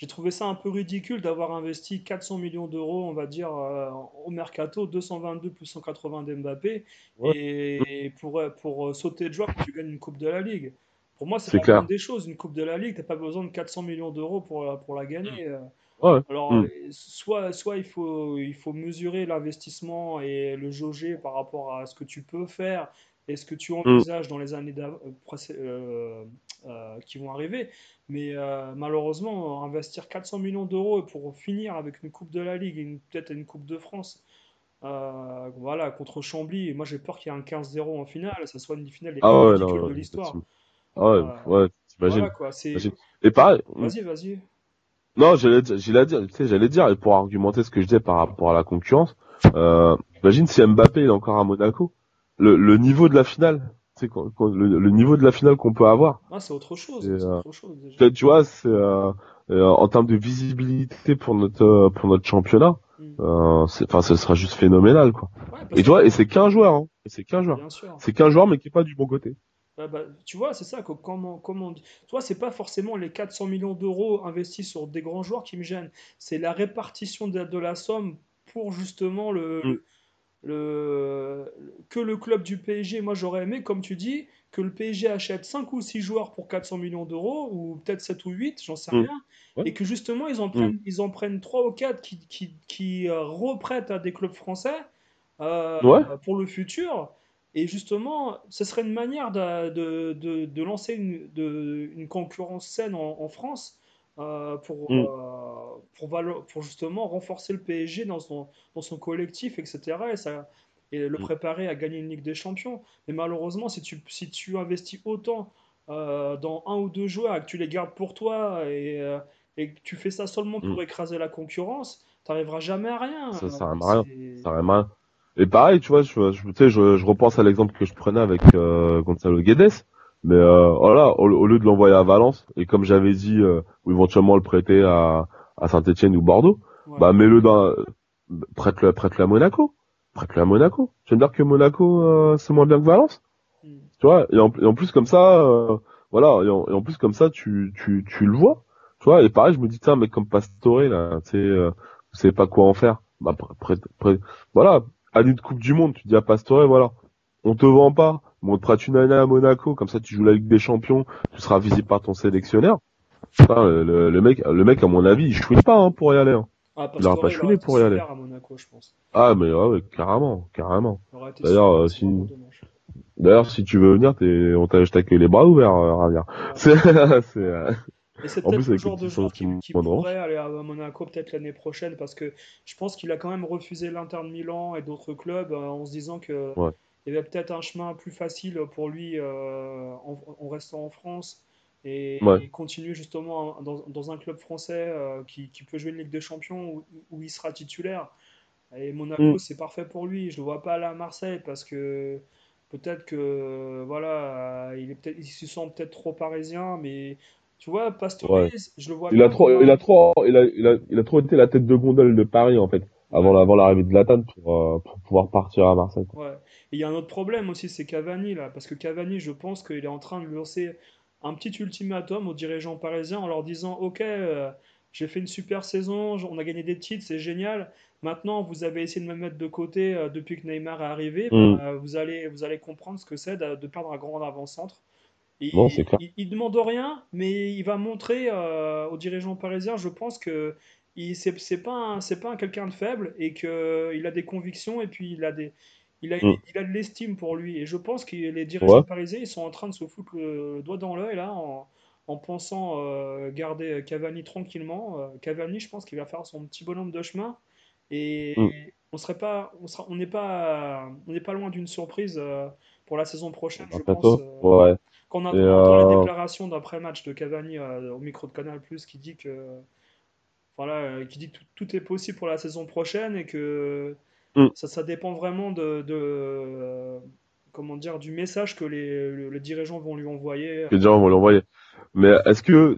j'ai trouvé ça un peu ridicule d'avoir investi 400 millions d'euros, on va dire, euh, au mercato, 222 plus 180 d'Mbappé, Ouais. et pour, pour euh, sauter de joie quand tu gagnes une Coupe de la Ligue. Pour moi, c'est la des choses. Une Coupe de la Ligue, t'as pas besoin de 400 millions d'euros pour, la- pour la gagner. euh. Ouais. Alors, Mm. euh, soit, soit il faut, il faut mesurer l'investissement et le jauger par rapport à ce que tu peux faire et ce que tu envisages dans les années euh, euh, euh, qui vont arriver. Mais euh, malheureusement, investir 400 millions d'euros pour finir avec une Coupe de la Ligue et peut-être une Coupe de France, euh, voilà, contre Chambly, et moi j'ai peur qu'il y ait un 15-0 en finale, ça soit une des finales les Ah plus ouais, non, de l'histoire. Ah ouais, Euh, ouais, t'imagines. Voilà quoi, c'est. T'imagines. Et pareil, Vas-y, vas-y. Non, j'allais dire, j'allais dire, tu sais, j'allais dire, et pour argumenter ce que je disais par rapport à la concurrence, euh, imagine si Mbappé est encore à Monaco, le, le niveau de la finale, tu le, le niveau de la finale qu'on peut avoir, Ah, c'est autre chose, Et, euh, autre chose déjà. peut-être, tu vois, c'est, euh, euh, en termes de visibilité pour notre pour notre championnat, Mm. euh, c'est- enfin, ce sera juste phénoménal, quoi. Ouais, Et tu vois, et c'est qu'un joueur, hein. C'est qu'un joueur. C'est qu'un joueur, mais qui est pas du bon côté. Bah, tu vois, c'est ça, que, comment, comment, toi, c'est pas forcément les 400 millions d'euros investis sur des grands joueurs qui me gênent, c'est la répartition de, de la somme pour justement le, Mm. Le, que le club du PSG, moi j'aurais aimé, comme tu dis, que le PSG achète 5 ou 6 joueurs pour 400 millions d'euros, ou peut-être 7 ou 8, j'en sais Mm. rien, Ouais. et que justement ils en prennent, ils en prennent 3 ou 4 qui, qui, qui euh, reprêtent à des clubs français euh, Ouais. pour le futur. Et justement, ce serait une manière de, de, de, de lancer une, une concurrence saine en, en France euh, pour, Mm. euh, pour, valo- pour justement renforcer le PSG dans son, dans son collectif, etc. Et, ça, et le Mm. préparer à gagner une Ligue des Champions. Mais malheureusement, si tu, si tu investis autant euh, dans un ou deux joueurs et que tu les gardes pour toi et, et que tu fais ça seulement pour Mm. écraser la concurrence, tu n'arriveras jamais à rien. Ça sert à rien. c'est- Ça sert à rien. Et pareil, tu vois, je, je, je, je repense à l'exemple que je prenais avec euh, Gonzalo Guedes. Mais euh, voilà, au, au lieu de l'envoyer à Valence, et comme j'avais dit, euh, ou éventuellement le prêter à, à Saint-Etienne ou Bordeaux, Ouais. bah mets-le dans, prête-le, prête-le à Monaco, prête-le à Monaco. Tu veux me dire que Monaco euh, c'est moins bien que Valence, Mm. tu vois et en, et en plus comme ça, euh, voilà, et en, et en plus comme ça, tu, tu, tu le vois, tu vois. Et pareil, je me dis tiens, mec comme Pastore là, tu sais, euh, vous savez pas quoi en faire. Bah prête, prête, voilà, année de Coupe du Monde, tu dis à Pastore, voilà, on te vend pas, prête une année à Monaco, comme ça tu joues la Ligue des Champions, tu seras visible par ton sélectionneur. Le, mec, le mec à mon avis, il chouine pas hein, pour y aller. hein. Ah, Il aura Pastore, pas chouiné pour y aller. à Monaco, je pense. Ah mais ouais, ouais, carrément, carrément. D'ailleurs, euh, si-. D'ailleurs, si tu veux venir, t'es, on t'a, je t'accueille les bras ouverts, euh, Ravia. C'est, (laughs) c'est, euh, Et c'est peut-être le genre de joueur qui, qui pourrait aller à Monaco peut-être l'année prochaine parce que je pense qu'il a quand même refusé l'Inter de Milan et d'autres clubs euh, en se disant que Ouais. Il y avait peut-être un chemin plus facile pour lui euh, en, en restant en France et, Ouais. et continuer justement dans, dans un club français euh, qui, qui peut jouer une Ligue des Champions où, où il sera titulaire. Et Monaco, Mm. c'est parfait pour lui. Je le vois pas aller à Marseille parce que peut-être que voilà, il est peut-être, il se sent peut-être trop parisien, mais tu vois, Pastore, Ouais. je le vois il a bien trop, comme un- il a trop, il a, il a, il a trop été la tête de gondole de Paris, en fait, avant, avant l'arrivée de Latane pour, euh, pour pouvoir partir à Marseille. Ouais. Et il y a un autre problème aussi, c'est Cavani là, parce que Cavani, je pense qu'il est en train de lancer un petit ultimatum aux dirigeants parisiens en leur disant, OK, euh, j'ai fait une super saison, on a gagné des titres, c'est génial. Maintenant, vous avez essayé de me mettre de côté euh, depuis que Neymar est arrivé, Mm. bah, vous allez, vous allez comprendre ce que c'est de, de perdre un grand avant-centre. Il, c'est clair. il, il demande rien, mais il va montrer euh, aux dirigeants parisiens, je pense que il c'est c'est pas un- c'est pas un quelqu'un de faible et que il a des convictions et puis il a des il a, Mm. il a de l'estime pour lui et je pense que les dirigeants Ouais. parisiens ils sont en train de se foutre le doigt dans l'œil là en, en pensant euh, garder Cavani tranquillement. Euh, Cavani, je pense qu'il va faire son petit bonhomme de chemin et Mm. on serait pas on sera on n'est pas on n'est pas loin d'une surprise euh, pour la saison prochaine, je pense. euh, Ouais. quand on entend la euh, déclaration d'après-match de Cavani euh, au micro de Canal+, qui dit que voilà, euh, qui dit que tout, est possible pour la saison prochaine et que Mm. ça, ça dépend vraiment de, de, euh, comment dire du message que les, le- les dirigeants vont lui envoyer. les gens vont l'envoyer. Mais est-ce que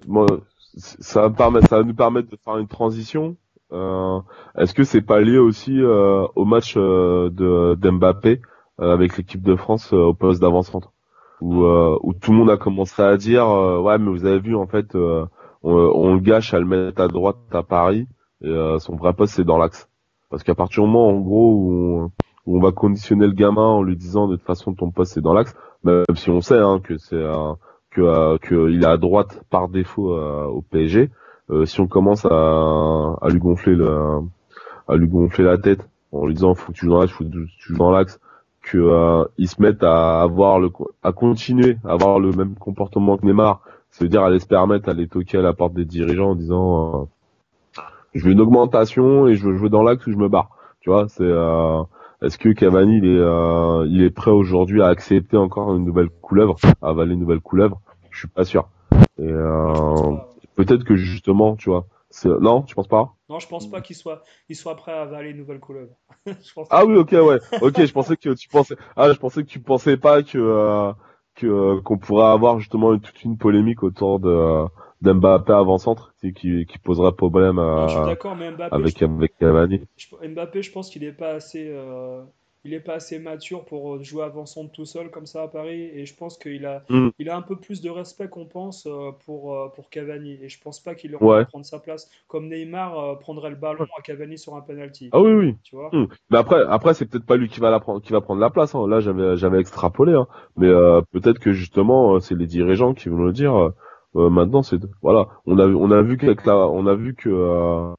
ça va, me permettre, ça va nous permettre de faire une transition euh, Est-ce que c'est pas lié aussi euh, au match euh, de d'Mbappé avec l'équipe de France au poste d'avant-centre? Où, où tout le monde a commencé à dire ouais mais vous avez vu en fait on, on le gâche à le mettre à droite à Paris euh, son vrai poste c'est dans l'axe parce qu'à partir du moment en gros où on, où on va conditionner le gamin en lui disant de toute façon ton poste c'est dans l'axe même si on sait hein, que c'est un que, euh, que il est à droite par défaut euh, au PSG. Euh, si on commence à, à lui gonfler le, à lui gonfler la tête en lui disant faut que tu joues dans l'axe, faut que tu joues dans l'axe, que euh, ils se mettent à avoir le, à continuer à avoir le même comportement que Neymar, c'est-à-dire aller se permettre aller toquer à la porte des dirigeants en disant euh, je veux une augmentation et je veux jouer dans l'axe ou je me barre. Tu vois, c'est euh, est-ce que Cavani il est euh, il est prêt aujourd'hui à accepter encore une nouvelle couleuvre, à avaler une nouvelle couleuvre? Je suis pas sûr. Et euh, peut-être que justement, tu vois, c'est non, tu penses pas? Non, je pense pas qu'il soit, il soit prêt à avaler une nouvelle couleuvre. (laughs) Ah oui, ok, ouais, ok. Je pensais que tu pensais, ah, je pensais que tu pensais pas que euh, que euh, qu'on pourrait avoir justement une- toute une polémique autour de d'Mbappé avant-centre qui, qui poserait problème à, je suis d'accord, mais Mbappé, avec, je, avec Cavani. je- Mbappé, je pense qu'il est pas assez, euh, il est pas assez mature pour euh, jouer avant-centre tout seul comme ça à Paris. Et je pense qu'il a, Mm. il a un peu plus de respect qu'on pense euh, pour, euh, pour Cavani. Et je pense pas qu'il aurait Ouais. prendre sa place. Comme Neymar prendrait le ballon à Cavani sur un penalty. Ah oui, oui. Tu vois? Hmm. Mais après, après c'est peut-être pas lui qui va la prendre, qui va prendre la place. Hein. Là, j'avais, j'avais extrapolé. Hein. Mais euh, peut-être que justement, c'est les dirigeants qui vont le dire. euh, maintenant, c'est voilà. On a, on a vu qu'avec la, on a vu que euh,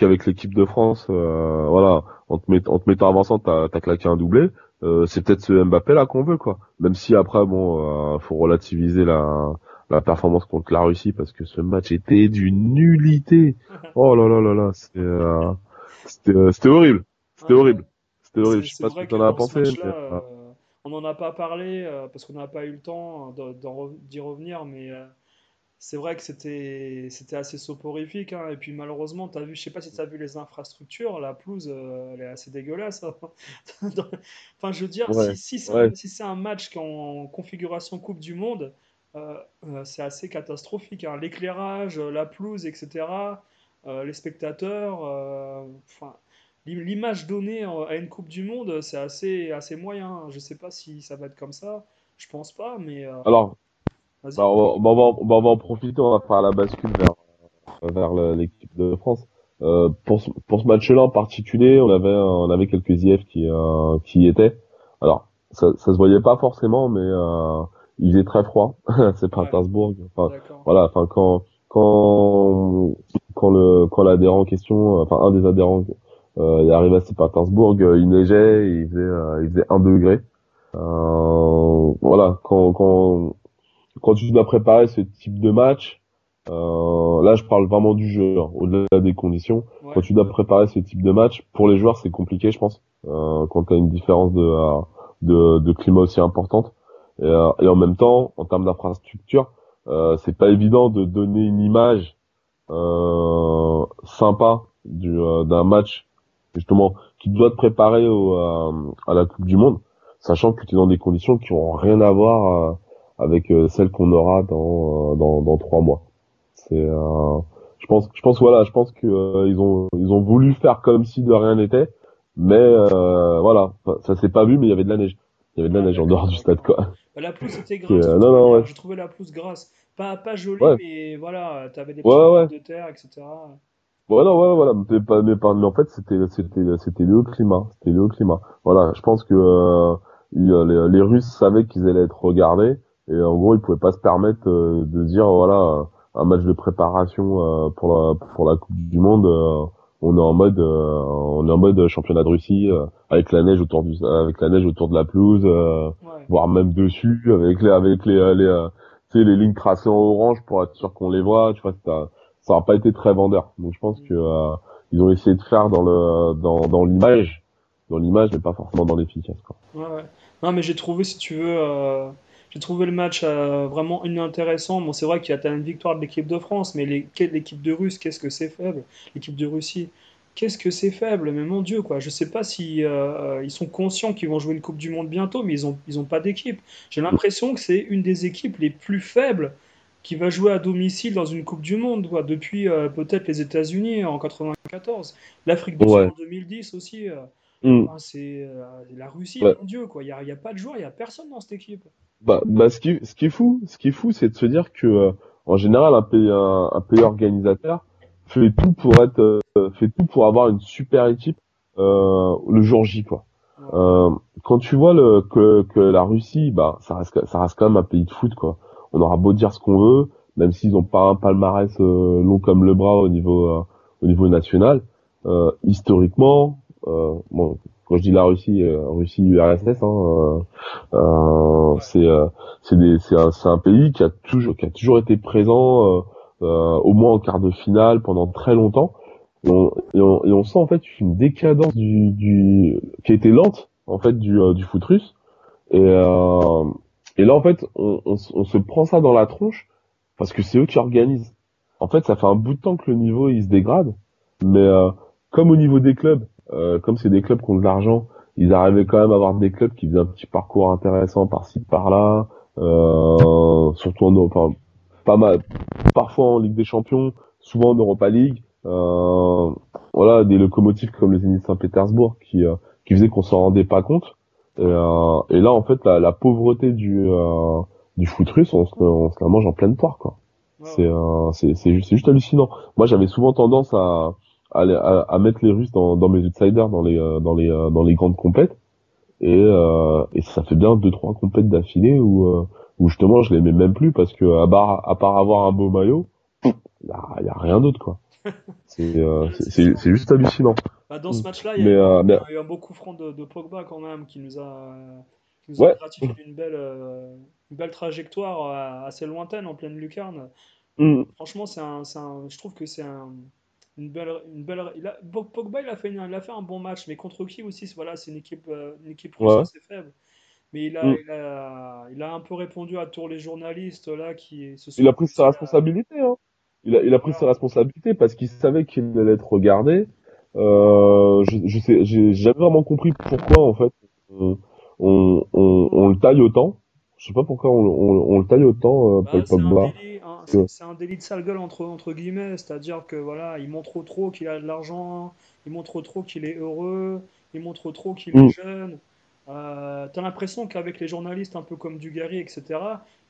qu'avec l'équipe de France, euh, voilà, en te, met- en te mettant avant t'as, t'as claqué un doublé. Euh, c'est peut-être ce Mbappé là qu'on veut, quoi. Même si après, bon, euh, faut relativiser la, la performance contre la Russie parce que ce match était d'une nullité. (laughs) Oh là là là là, c'était, c'était horrible. C'était Ouais. horrible. C'était horrible. Je sais pas ce que t'en as pensé. mais, on n'en a pas parlé parce qu'on n'a pas eu le temps d'y revenir, mais c'est vrai que c'était assez soporifique. hein. Et puis malheureusement, as vu, je sais pas si tu as vu les infrastructures, la pelouse, euh, elle est assez dégueulasse. hein. (laughs) Enfin, je veux dire, Ouais, si, si c'est ouais. un, si c'est un match en configuration Coupe du Monde, euh, euh, c'est assez catastrophique. hein. L'éclairage, la pelouse, etc., les spectateurs, enfin. L'im- L'image donnée à une Coupe du Monde, c'est assez, assez moyen. Je sais pas si ça va être comme ça. Je pense pas, mais Alors. Bah, on, va, on, va, on va- en profiter. On va faire la bascule vers, vers l'équipe de France. Euh, pour ce, pour ce match-là en particulier, on avait, on avait quelques IF qui, euh, qui y étaient. Alors, ça, ça se voyait pas forcément, mais euh, il faisait très froid. (laughs) c'est pas Ouais. Enfin, voilà. Enfin, quand quand quand le quand l'adhérent en question, enfin un des adhérents euh, est arrivé à Saint-Pétersbourg, il neigeait, il faisait euh, il faisait un degré. Euh, voilà. Quand quand quand tu dois préparer ce type de match, euh, là je parle vraiment du jeu, hein, au-delà des conditions. Ouais. Quand tu dois préparer ce type de match, pour les joueurs c'est compliqué, je pense, euh, quand tu as une différence de, euh, de, de climat aussi importante. Et, euh, et en même temps, en termes d'infrastructure, euh, c'est pas évident de donner une image euh, sympa du, euh, d'un match justement qui doit te préparer au, euh, à la Coupe du Monde, sachant que tu es dans des conditions qui ont rien à voir euh, avec euh, celles qu'on aura dans, euh, dans dans trois mois. C'est euh, je pense je pense voilà je pense que euh, ils ont ils ont voulu faire comme si de rien n'était mais euh, voilà Enfin, ça s'est pas vu mais il y avait de la neige il y avait de la neige en dehors du stade quoi la pelouse était grasse. euh, je non, trouvais. non, ouais. Je trouvais la pelouse grasse. Pas, pas jolie, Ouais. mais voilà, t'avais des Ouais, de terre, etc. voilà ouais voilà mais pas mais mais en fait c'était c'était c'était au climat c'était au climat voilà je pense que les, les Russes savaient qu'ils allaient être regardés et en gros ils pouvaient pas se permettre euh, de dire voilà un match de préparation euh, pour la pour la Coupe du Monde euh, on est en mode euh, on est en mode championnat de Russie euh, avec la neige autour du avec la neige autour de la pelouse euh, Ouais. voire même dessus avec les avec les les, euh, sais, les lignes tracées en orange pour être sûr qu'on les voit tu vois ça ça n'a pas été très vendeur donc je pense que euh, ils ont essayé de faire dans le dans dans l'image dans l'image mais pas forcément dans l'efficace quoi Ouais, ouais. Non, mais j'ai trouvé, si tu veux, euh, j'ai trouvé le match euh, vraiment inintéressant. Bon, c'est vrai qu'il y a une victoire de l'équipe de France, mais l'équipe de Russe, qu'est-ce que c'est faible? L'équipe de Russie, qu'est-ce que c'est faible? Mais mon Dieu, quoi. Je sais pas si euh, ils sont conscients qu'ils vont jouer une Coupe du Monde bientôt, mais ils ont, ils ont pas d'équipe. J'ai l'impression que c'est une des équipes les plus faibles qui va jouer à domicile dans une Coupe du Monde, quoi, depuis euh, peut-être les États-Unis en 94, l'Afrique du Ouais. Sud en 2010 aussi. euh. Enfin, c'est euh, la Russie, Ouais. mon Dieu, quoi. Il n'y a, a pas de joueur, il n'y a personne dans cette équipe. Bah, bah ce qui ce qui est fou, ce qui est fou, c'est de se dire que euh, en général un pays un, un pays organisateur fait tout pour être euh, fait tout pour avoir une super équipe euh, le jour J quoi. Euh, quand tu vois le que que la Russie, bah ça reste ça reste quand même un pays de foot quoi. On aura beau dire ce qu'on veut, même s'ils ont pas un palmarès euh, long comme le bras au niveau euh, au niveau national, euh, historiquement, euh, bon quand je dis la Russie, euh, Russie URSS, hein, euh, euh, c'est euh, c'est des c'est un, c'est un pays qui a toujours qui a toujours été présent euh, euh, au moins en quart de finale pendant très longtemps. Et on, et on, et on sent en fait une décadence du, du qui a été lente en fait du du foot russe. Et euh, et là en fait on, on, on se prend ça dans la tronche parce que c'est eux qui organisent. En fait ça fait un bout de temps que le niveau il se dégrade mais euh, comme au niveau des clubs comme c'est des clubs qui ont de l'argent ils arrivaient quand même à avoir des clubs qui faisaient un petit parcours intéressant par-ci par-là, euh, surtout en, enfin, pas mal, parfois en Ligue des Champions, souvent en Europa League. Euh, voilà, des locomotives comme le Zénith Saint-Pétersbourg qui euh, qui faisaient qu'on s'en rendait pas compte. Et, euh, et, là, en fait, la, la pauvreté du du foot russe, on se, on se la mange en pleine poire, quoi. C'est c'est c'est juste, juste hallucinant. Moi, j'avais souvent tendance à à, à mettre les Russes dans, dans mes outsiders, dans les dans les dans les grandes compètes. Et, euh, et ça fait bien deux trois compètes d'affilée où où justement je l'aimais même plus parce que à part à part avoir un beau maillot, il y a, y a rien d'autre quoi. (laughs) Euh, c'est juste hallucinant. Bah, dans ce mm. match-là, il y, a eu un beau coup franc de, de, Pogba quand même qui nous a, qui nous a gratifié d'une belle, euh, une belle trajectoire euh, assez lointaine en pleine lucarne. Mm. Franchement, c'est je trouve que c'est un, une belle, une belle. Il a, Pogba, il a, fait, il a fait un bon match, mais contre qui aussi Voilà, c'est une équipe, une équipe assez faible. Mais il a, mm. il, a, il a un peu répondu à tous les journalistes là qui se sont. Il a pris sa responsabilité. Hein il a, il a pris ses responsabilités parce qu'il savait qu'il allait être regardé. Euh, je, je sais, j'ai jamais vraiment compris pourquoi en fait on, on, on, le taille autant. Je sais pas pourquoi on, on, le taille autant, euh, bah, Pogba. C'est un, délit de sale gueule entre, entre guillemets, c'est-à-dire que voilà, il montre trop qu'il a de l'argent, il montre trop qu'il est heureux, il montre trop qu'il est mm. jeune. Euh, tu as l'impression qu'avec les journalistes un peu comme Dugarry, etc.,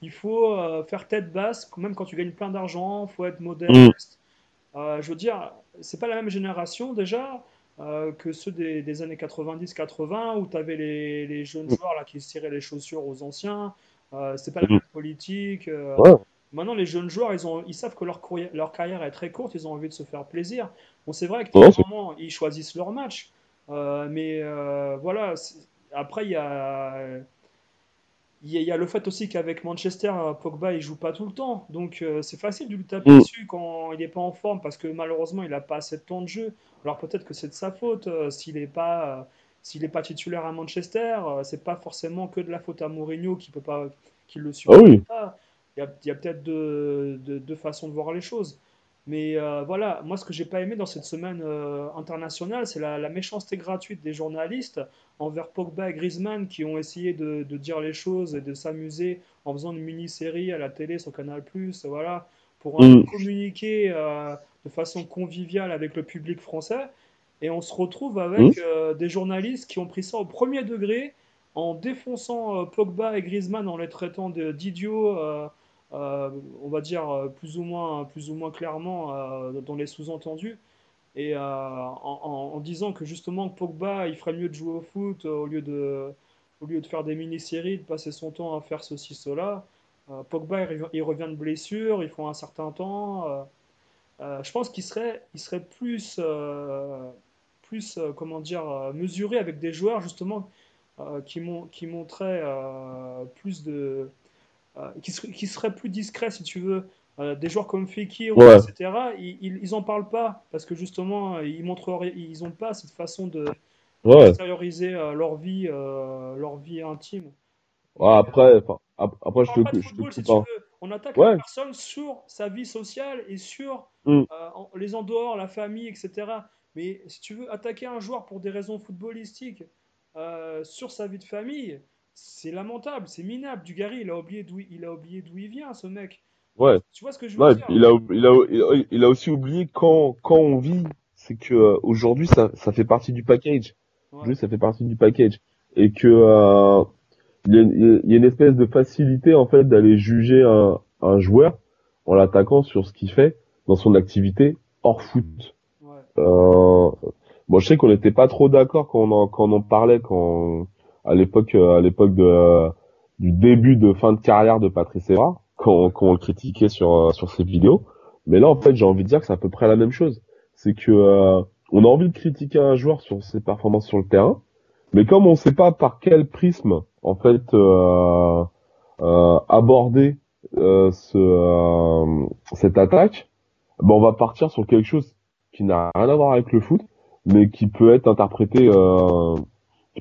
il faut euh, faire tête basse, même quand tu gagnes plein d'argent, il faut être modeste. Mm. Euh, je veux dire, c'est pas la même génération déjà que ceux des, années 90-80 où tu avais les, les, jeunes mm. joueurs là, qui se tiraient les chaussures aux anciens. c'est pas la même politique. Maintenant, les jeunes joueurs, ils, ont, ils savent que leur, leur carrière est très courte, ils ont envie de se faire plaisir. Bon, c'est vrai que moment, ils choisissent leur match. mais voilà, après, il y a, il y a le fait aussi qu'avec Manchester, Pogba, il joue pas tout le temps. Donc, euh, c'est facile de lui taper mm. dessus quand il n'est pas en forme parce que malheureusement, il n'a pas assez de temps de jeu. Alors, peut-être que c'est de sa faute euh, s'il n'est pas. Euh, s'il n'est pas titulaire à Manchester, c'est pas forcément que de la faute à Mourinho qui peut pas, qui le suit. Ah il y a, peut-être deux, deux, façons de voir les choses. Mais euh, voilà, moi ce que j'ai pas aimé dans cette semaine euh, internationale, c'est la, méchanceté gratuite des journalistes envers Pogba et Griezmann qui ont essayé de, dire les choses et de s'amuser en faisant une mini-série à la télé sur Canal+, voilà, pour mm. communiquer euh, de façon conviviale avec le public français. Et on se retrouve avec mm. des journalistes qui ont pris ça au premier degré en défonçant Pogba et Griezmann en les traitant d'idiots on va dire euh, plus ou moins, plus ou moins clairement euh, dans les sous-entendus, et en, disant que justement Pogba il ferait mieux de jouer au foot au lieu de, au lieu de faire des mini-séries, de passer son temps à faire ceci, cela. Pogba il, revient de blessure, il faut un certain temps. je pense qu'il serait, il serait plus, plus comment dire, mesuré avec des joueurs justement qui, qui montraient plus de, euh, qui, qui, serait plus discret, si tu veux. Euh, des joueurs comme Fekir, etc., ils, ils en parlent pas parce que justement, ils montrent, ils ont pas cette façon de extérioriser euh, leur vie, leur vie intime. après, après, je te, football, si veux. On attaque la personne sur sa vie sociale et sur mm. les en dehors, la famille, etc. Mais si tu veux attaquer un joueur pour des raisons footballistiques sur sa vie de famille, c'est lamentable, c'est minable. Dugarry, il a oublié d'où il a oublié d'où il vient, ce mec. Ouais. Tu vois ce que je veux dire il a, il a, il a, aussi oublié quand, quand on vit, c'est que euh, aujourd'hui ça, ça fait partie du package. Aujourd'hui, ça fait partie du package et que euh, il, y a, il, y a, une espèce de facilité en fait d'aller juger un, un joueur en l'attaquant sur ce qu'il fait dans son activité hors foot. Ouais. Euh, bon, je sais qu'on n'était pas trop d'accord quand on en, quand on en parlait quand à l'époque euh, à l'époque de euh, du début de fin de carrière de Patrice Evra quand, quand on le critiquait sur euh, sur ses vidéos. Mais là en fait j'ai envie de dire que c'est à peu près la même chose. C'est que on a envie de critiquer un joueur sur ses performances sur le terrain. Mais comme on ne sait pas par quel prisme en fait euh, euh, aborder euh, ce, cette attaque, ben on va partir sur quelque chose qui n'a rien à voir avec le foot, mais qui peut être interprété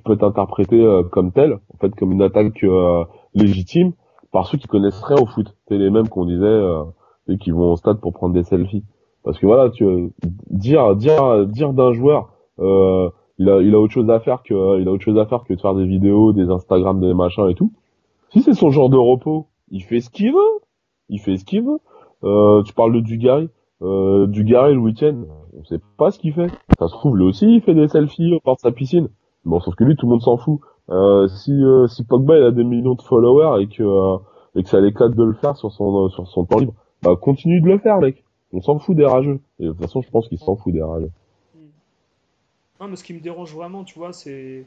peut être interprété euh, comme tel, en fait, comme une attaque euh, légitime par ceux qui connaissent rien au foot. C'est les mêmes qu'on disait euh, et qui vont au stade pour prendre des selfies. Parce que voilà, tu dire dire dire d'un joueur, il a il a autre chose à faire que il a autre chose à faire que de faire des vidéos, des Instagram, des machins et tout. Si c'est son genre de repos, il fait ce qu'il veut. il fait ce qu'il veut. Euh, tu parles de Dugarry, euh, Dugarry le week-end, on sait pas ce qu'il fait. Ça se trouve lui aussi il fait des selfies au bord de sa piscine. Bon, sauf que lui tout le monde s'en fout. Euh, si euh, si Pogba il a des millions de followers et que euh, et que ça l'éclate de le faire sur son sur son temps libre, bah continue de le faire mec. On s'en fout des rageux. Et de toute façon je pense qu'il s'en fout des rageux. Non, mais ce qui me dérange vraiment, tu vois, c'est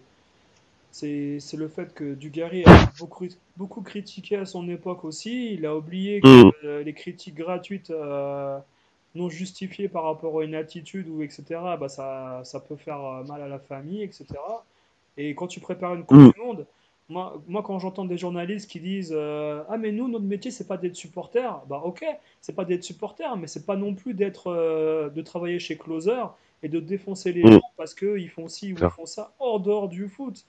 c'est le fait que Dugarry a beaucoup, beaucoup critiqué à son époque aussi. Il a oublié que Mm. euh, les critiques gratuites euh, non justifiées par rapport à une attitude ou etc. Bah ça ça peut faire euh, mal à la famille, etc. Et quand tu prépares une Coupe Mm. du Monde, moi, moi quand j'entends des journalistes qui disent euh, Ah, mais nous, notre métier, c'est pas d'être supporter, bah ok, c'est pas d'être supporter, mais c'est pas non plus d'être euh, de travailler chez Closer et de défoncer les Mm. gens parce qu'ils font ci ou ils font ça hors dehors du foot.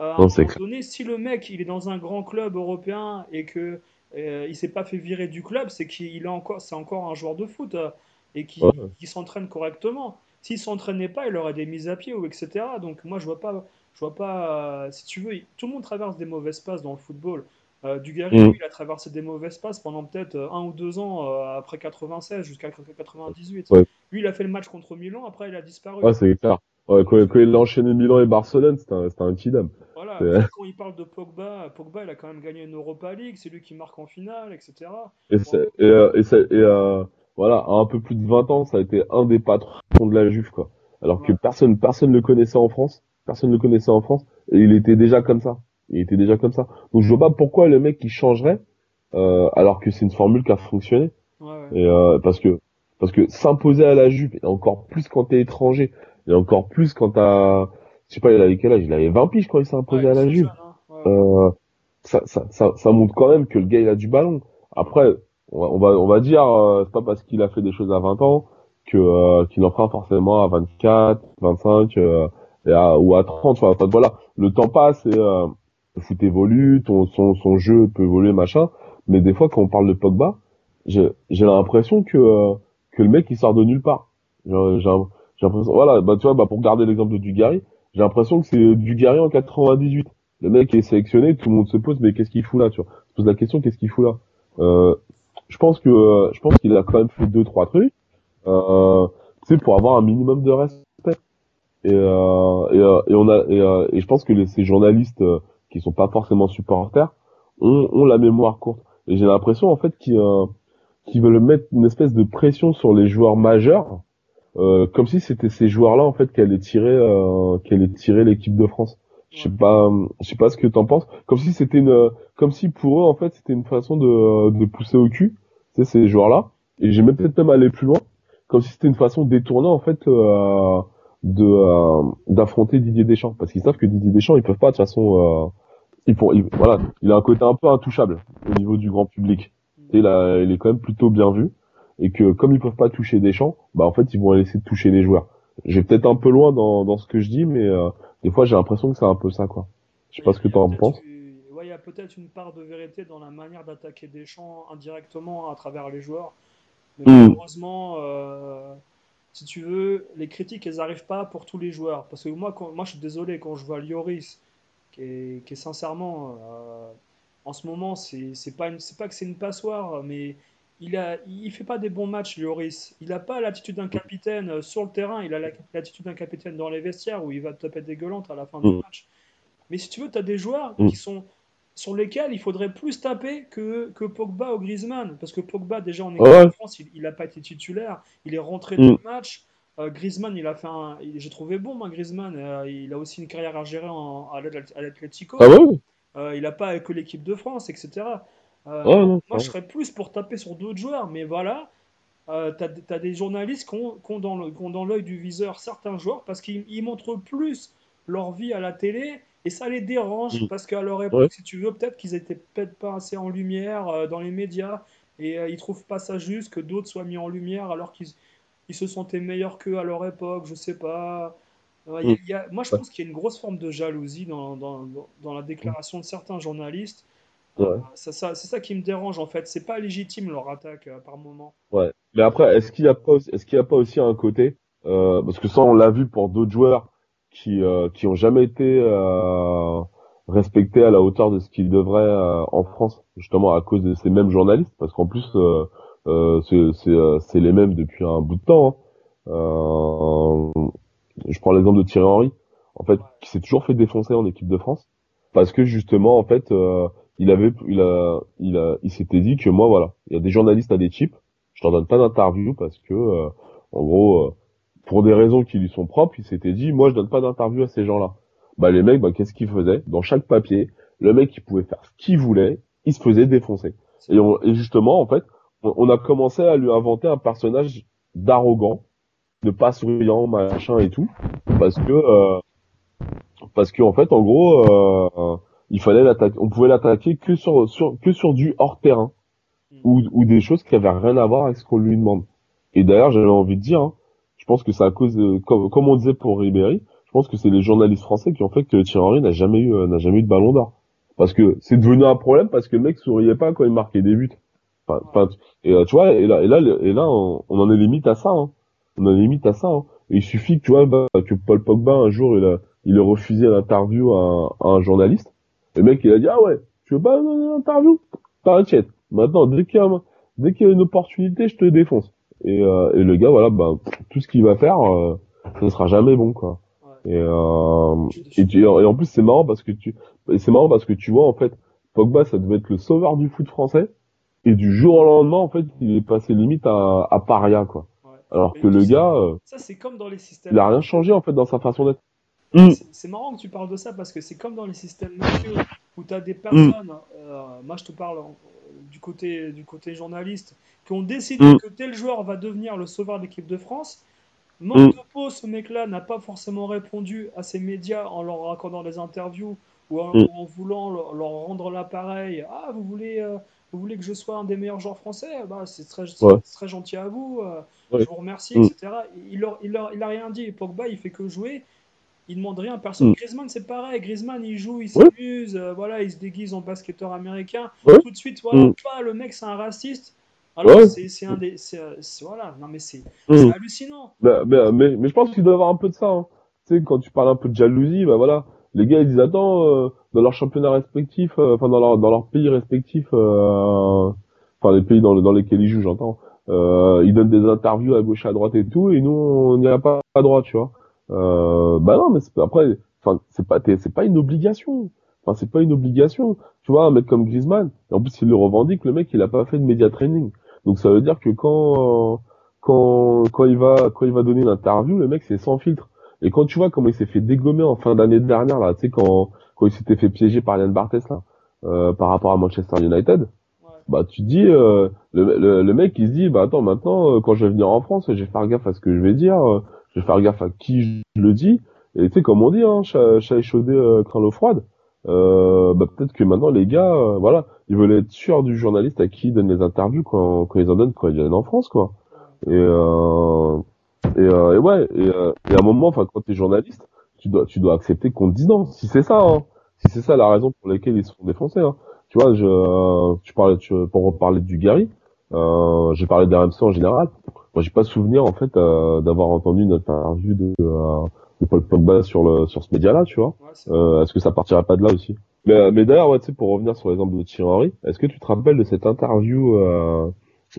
Euh, à un Non, moment donné, si le mec il est dans un grand club européen et que euh, il s'est pas fait virer du club, c'est qu'il est encore, c'est encore un joueur de foot euh, et qui Ouais. qui s'entraîne correctement. S'il s'entraînait pas, il aurait des mises à pied ou etc. Donc moi je vois pas, je vois pas. euh, si tu veux, tout le monde traverse des mauvaises passes dans le football. Euh, Dugarry, Mm. lui, il a traversé des mauvaises passes pendant peut-être un ou deux ans après 96 jusqu'à 98. Ouais. Lui, il a fait le match contre Milan, après il a disparu. Ouais, c'est clair. Ouais, quand, quand il a enchaîné Milan et Barcelone, c'était un, un kidam. Voilà, C'est- puis quand il parle de Pogba, Pogba, il a quand même gagné une Europa League, c'est lui qui marque en finale, etc. Et, c'est- et, euh, et, et euh, voilà, à un peu plus de 20 ans, ça a été un des patrons de la Juve, quoi. Alors que personne, personne ne le connaissait en France. Personne ne le connaissait en France. Et il était déjà comme ça. Il était déjà comme ça. Donc je vois pas pourquoi le mec il changerait, euh, alors que c'est une formule qui a fonctionné. Ouais, ouais. Et euh, parce que parce que s'imposer à la Juve, et encore plus quand t'es étranger, et encore plus quand t'as, je sais pas, il avait quel âge? Il avait 20 piges quand il s'est imposé Ouais, à la Juve. hein. Ouais, ouais. Euh, ça, ça, ça, ça montre quand même que le gars il a du ballon. Après, on va, on va, dire, euh, c'est pas parce qu'il a fait des choses à 20 ans que euh, qu'il en fera forcément à 24, 25 euh, et à, ou à 30. Enfin, voilà, le temps passe et euh, le foot évolue, ton, son, son jeu peut évoluer, machin. Mais des fois, quand on parle de Pogba, j'ai l'impression que euh, que le mec il sort de nulle part. J'ai j'ai j'ai l'impression, voilà, bah tu vois, bah pour garder l'exemple de Dugarry, j'ai l'impression que c'est Dugarry en 98. Le mec est sélectionné, tout le monde se pose, mais qu'est-ce qu'il fout là, tu vois? Se pose la question, qu'est-ce qu'il fout là? Euh, Je pense que euh, je pense qu'il a quand même fait deux trois trucs, euh, tu sais, pour avoir un minimum de respect. Et euh, et, euh, et on a et, euh, et je pense que ces journalistes qui sont pas forcément supporters ont, ont la mémoire courte. Et j'ai l'impression en fait qu'ils qu'ils veulent mettre une espèce de pression sur les joueurs majeurs, euh, comme si c'était ces joueurs-là en fait allaient tirer euh, allaient tirer l'équipe de France. Je sais pas, je sais pas ce que t'en penses. Comme si c'était une, comme si pour eux en fait c'était une façon de, de pousser au cul, tu sais, ces joueurs-là. Et j'ai même peut-être même aller plus loin, comme si c'était une façon détournée en fait euh, de euh, d'affronter Didier Deschamps, parce qu'ils savent que Didier Deschamps ils peuvent pas de toute façon, euh, ils font, ils- voilà, il a un côté un peu intouchable au niveau du grand public. Et il, a- il est quand même plutôt bien vu, et que comme ils peuvent pas toucher Deschamps, bah en fait ils vont laisser toucher les joueurs. J'ai peut-être un peu loin dans, dans ce que je dis, mais euh, des fois j'ai l'impression que c'est un peu ça quoi. Je sais pas ce que t'en peut-être penses. ouais, il y a peut-être une part de vérité dans la manière d'attaquer Deschamps indirectement à travers les joueurs. Mais Mm. malheureusement, euh, si tu veux, les critiques, elles n'arrivent pas pour tous les joueurs. Parce que moi, quand, moi je suis désolé quand je vois Lloris, qui est, qui est sincèrement, euh, en ce moment, c'est pas, une- pas que c'est une passoire, mais il a, il fait pas des bons matchs, Lloris. Il n'a pas l'attitude d'un capitaine euh, sur le terrain, il a la- l'attitude d'un capitaine dans les vestiaires où il va te taper des gueulantes à la fin du Mm. match. Mais si tu veux, tu as des joueurs Mm. qui sont sur lesquels il faudrait plus taper que, que Pogba ou Griezmann. Parce que Pogba, déjà en équipe Ouais. de France, il n'a pas été titulaire. Il est rentré Mm. dans le match. Euh, Griezmann, il a fait un. J'ai trouvé bon, moi, Griezmann. Euh, il a aussi une carrière à gérer en, à l'At- à l'Atlético. Ah ouais? Euh, il n'a pas que l'équipe de France, etc. Euh, non, moi, je serais plus pour taper sur d'autres joueurs, mais voilà, euh, tu as, des journalistes qui ont, qui ont dans l'œil du viseur certains joueurs parce qu'ils ils montrent plus leur vie à la télé et ça les dérange Mm. parce qu'à leur époque, Ouais. si tu veux, peut-être qu'ils étaient peut-être pas assez en lumière euh, dans les médias et euh, ils trouvent pas ça juste que d'autres soient mis en lumière alors qu'ils ils se sentaient meilleurs qu'eux à leur époque, je sais pas. Il y a- Mm. moi, je pense qu'il y a une grosse forme de jalousie dans, dans, dans- dans la déclaration de certains journalistes. Ouais. Euh, ça- ça- c'est ça qui me dérange en fait. C'est pas légitime leur attaque euh, par moment. Ouais. Mais après, est-ce qu'il y a pas, aussi- est-ce qu'il a pas aussi un côté, euh, parce que ça on l'a vu pour d'autres joueurs qui euh, qui ont jamais été euh, respecté à la hauteur de ce qu'il devrait euh, en France, justement à cause de ces mêmes journalistes, parce qu'en plus c'est les mêmes depuis un bout de temps. Hein. je prends l'exemple de Thierry Henry, en fait, qui s'est toujours fait défoncer en équipe de France, parce que justement en fait il avait il a il a il s'était dit que moi voilà, il y a des journalistes à des types, je leur donne pas d'interview parce que en gros pour des raisons qui lui sont propres, il s'était dit moi je donne pas d'interview à ces gens-là bah les mecs, bah qu'est-ce qu'ils faisaient? Dans chaque papier, le mec il pouvait faire ce qu'il voulait, il se faisait défoncer. Et, et justement, en fait, on, a commencé à lui inventer un personnage d'arrogant, de pas souriant, machin et tout, parce que euh, parce qu'en en fait, en gros, euh, il fallait l'attaquer, on pouvait l'attaquer que sur, sur que sur du hors terrain hmm. ou, ou des choses qui avaient rien à voir avec ce qu'on lui demande. Et d'ailleurs, j'avais envie de dire, hein, je pense que c'est à cause de, comme, comme on disait pour Ribéry, je pense que c'est les journalistes français qui ont fait que Thierry Henry n'a jamais eu euh, n'a jamais eu de ballon d'or. Parce que c'est devenu un problème parce que le mec souriait pas quand il marquait des buts. Enfin, et euh, tu vois, et là, et là, et là, on, en est limite à ça. Hein. On en est limite à ça. Hein. il suffit que tu vois bah, que Paul Pogba un jour il a il a refusé l'interview à, un journaliste. Le mec il a dit ah ouais, tu veux pas une interview T'inquiète. Maintenant dès qu'il y a dès qu'il y a une opportunité, je te défonce. Et, euh, et le gars voilà, bah, tout ce qu'il va faire, euh, ce sera jamais bon quoi. Et, euh, et, et, en plus c'est marrant parce que tu c'est marrant parce que tu vois en fait Pogba ça devait être le sauveur du foot français et du jour au lendemain en fait il est passé limite à, à paria quoi. Alors que le gars euh, ça c'est comme dans les systèmes il a rien changé en fait dans sa façon d'être. C'est marrant que tu parles de ça parce que c'est comme dans les systèmes mafieux où tu as des personnes, euh, moi je te parle du côté, du côté journaliste, qui ont décidé mm. que tel joueur va devenir le sauveur de l'équipe de France Manque mm. de peau, ce mec-là n'a pas forcément répondu à ces médias en leur raccordant des interviews ou en, mm. voulant leur, rendre l'appareil. Ah, vous voulez, euh, vous voulez que je sois un des meilleurs joueurs français? Bah, C'est très, très gentil à vous, euh, je vous remercie, mm. etc. Il, leur, il, leur, il a rien dit. Pogba, il fait que jouer. Il demande rien à personne. Griezmann, c'est pareil. Griezmann, il joue, il s'amuse, euh, voilà, il se déguise en basketteur américain. Tout de suite, voilà, pas, le mec, c'est un raciste. Alors, c'est un des. Voilà, non, mais c'est mmh. hallucinant. Bah, bah, mais, mais, je pense qu'il doit y avoir un peu de ça. Hein. Tu sais, quand tu parles un peu de jalousie, bah voilà, les gars ils disent Attends, euh, dans leur championnat respectif, euh, enfin dans leur, dans leur pays respectif, euh, enfin les pays dans, dans lesquels ils jouent, j'entends, ils donnent des interviews à gauche, à droite et tout, et nous on n'y a pas à droite, tu vois. Bah non, mais après, enfin, c'est pas, c'est pas une obligation. Enfin, c'est pas une obligation. Tu vois, un mec comme Griezmann, en plus il le revendique, le mec il a pas fait de média training. Donc ça veut dire que quand quand quand il va quand il va donner une interview, le mec c'est sans filtre. Et quand tu vois comment il s'est fait dégommer en fin d'année dernière là, tu sais quand quand il s'était fait piéger par Yann Barthès là, euh, par rapport à Manchester United, bah tu dis euh, le, le, mec il se dit bah attends maintenant euh, quand je vais venir en France, je vais faire gaffe à ce que je vais dire, euh, je vais faire gaffe à qui je le dis. Et tu sais comme on dit, hein, chat, chat échaudé, euh, craint l'eau froide. Euh, bah peut-être que maintenant les gars, voilà, ils veulent être sûrs du journaliste à qui ils donnent les interviews quand, quand ils en donnent quand ils viennent en France, quoi. Et, euh, et, euh, et ouais, et, euh, et, à un moment, enfin, quand t'es journaliste, tu dois, tu dois accepter qu'on te dise non. Si c'est ça, hein, si c'est ça la raison pour laquelle ils se font défoncer, hein. Tu vois, je, tu parlais, tu, pour reparler du Gary, euh, j'ai parlé d'RMC en général. Moi, j'ai pas souvenir en fait euh, d'avoir entendu une interview de, euh, de Paul Pogba sur le sur ce média-là, tu vois. Euh, Est-ce que ça partirait pas de là aussi? Mais, mais d'ailleurs, ouais, tu sais, pour revenir sur l'exemple de Thierry Henry, est-ce que tu te rappelles de cette interview euh,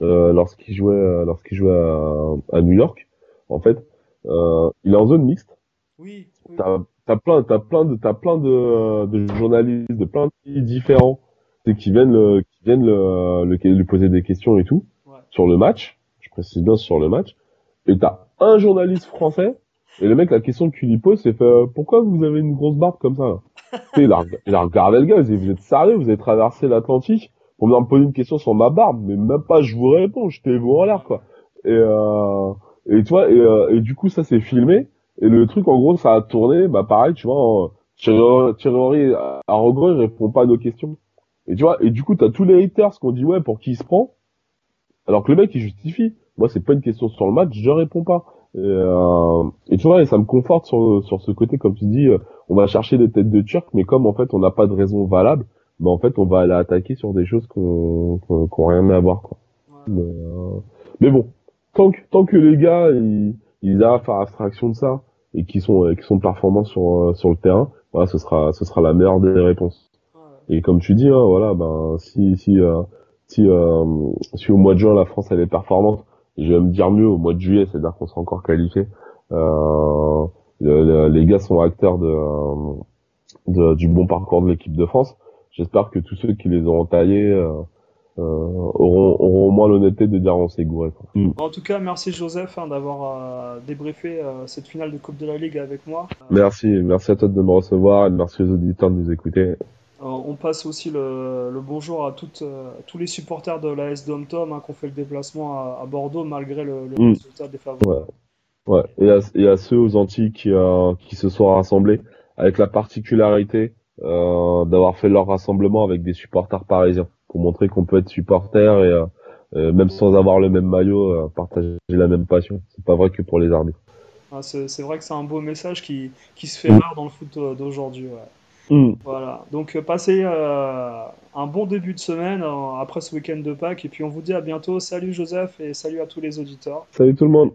euh, lorsqu'il jouait, lorsqu'il jouait à, à, New York? En fait, euh, il est en zone mixte. Oui. oui. T'as as plein, t'as plein de, t'as plein de, de journalistes de plein de pays différents, qui viennent, le, qui viennent le, le, lui poser des questions et tout ouais. sur le match. Je précise bien sur le match. Et t'as un journaliste français et le mec, la question qu'il lui pose, c'est pourquoi vous avez une grosse barbe comme ça? Là il, a, regardé le gars, il dit, vous êtes sérieux, vous avez traversé l'Atlantique pour me poser une question sur ma barbe, mais même pas je vous réponds, j'étais vous en l'air, quoi. Et, euh, et tu vois, et, euh, et du coup, ça s'est filmé, et le truc, en gros, ça a tourné, bah pareil, tu vois, Thierry, Thierry arrogant, il répond pas à nos questions. Et tu vois, et du coup, t'as tous les haters qui ont dit, ouais, pour qui il se prend, alors que le mec, il justifie. Moi, c'est pas une question sur le match, je réponds pas. Et, euh, et tu vois, et ça me conforte sur, sur ce côté, comme tu dis, euh, on va chercher des têtes de Turcs, mais comme en fait on n'a pas de raison valable, bah en fait on va aller attaquer sur des choses qu'on qu'on rien à voir quoi. Mais, euh, mais, bon, tant que tant que les gars ils, ils arrivent à faire abstraction de ça et qui sont qui sont performants sur sur le terrain, voilà, ce sera, ce sera la meilleure des réponses. Et comme tu dis, hein, voilà, ben si si euh, si euh, si au mois de juin la France elle est performante, je vais me dire mieux au mois de juillet, c'est-à-dire qu'on sera encore qualifié. Euh, les gars sont acteurs de, de, du bon parcours de l'équipe de France. J'espère que tous ceux qui les auront taillés euh, euh, auront, auront au moins l'honnêteté de dire on s'est gouré. Mm. En tout cas, merci Joseph hein, d'avoir euh, débriefé cette finale de Coupe de la Ligue avec moi. Merci, merci à toi de me recevoir et merci aux auditeurs de nous écouter. On passe aussi le, le bonjour à toutes, tous les supporters de l'AS Dom Tom hein, qui ont fait le déplacement à, à Bordeaux malgré le, le mm. résultat défavorable. Ouais. ouais. Et, à, et à ceux aux Antilles qui, qui se sont rassemblés avec la particularité euh, d'avoir fait leur rassemblement avec des supporters parisiens pour montrer qu'on peut être supporter et euh, euh, même sans avoir le même maillot, partager la même passion. C'est pas vrai que pour les armées. Ah, c'est vrai que c'est un beau message qui, qui se fait mm. rare dans le foot d'aujourd'hui. Ouais. Mm. Voilà. Donc passez un bon début de semaine après ce week-end de Pâques et puis on vous dit à bientôt. Salut Joseph et salut à tous les auditeurs. Salut tout le monde.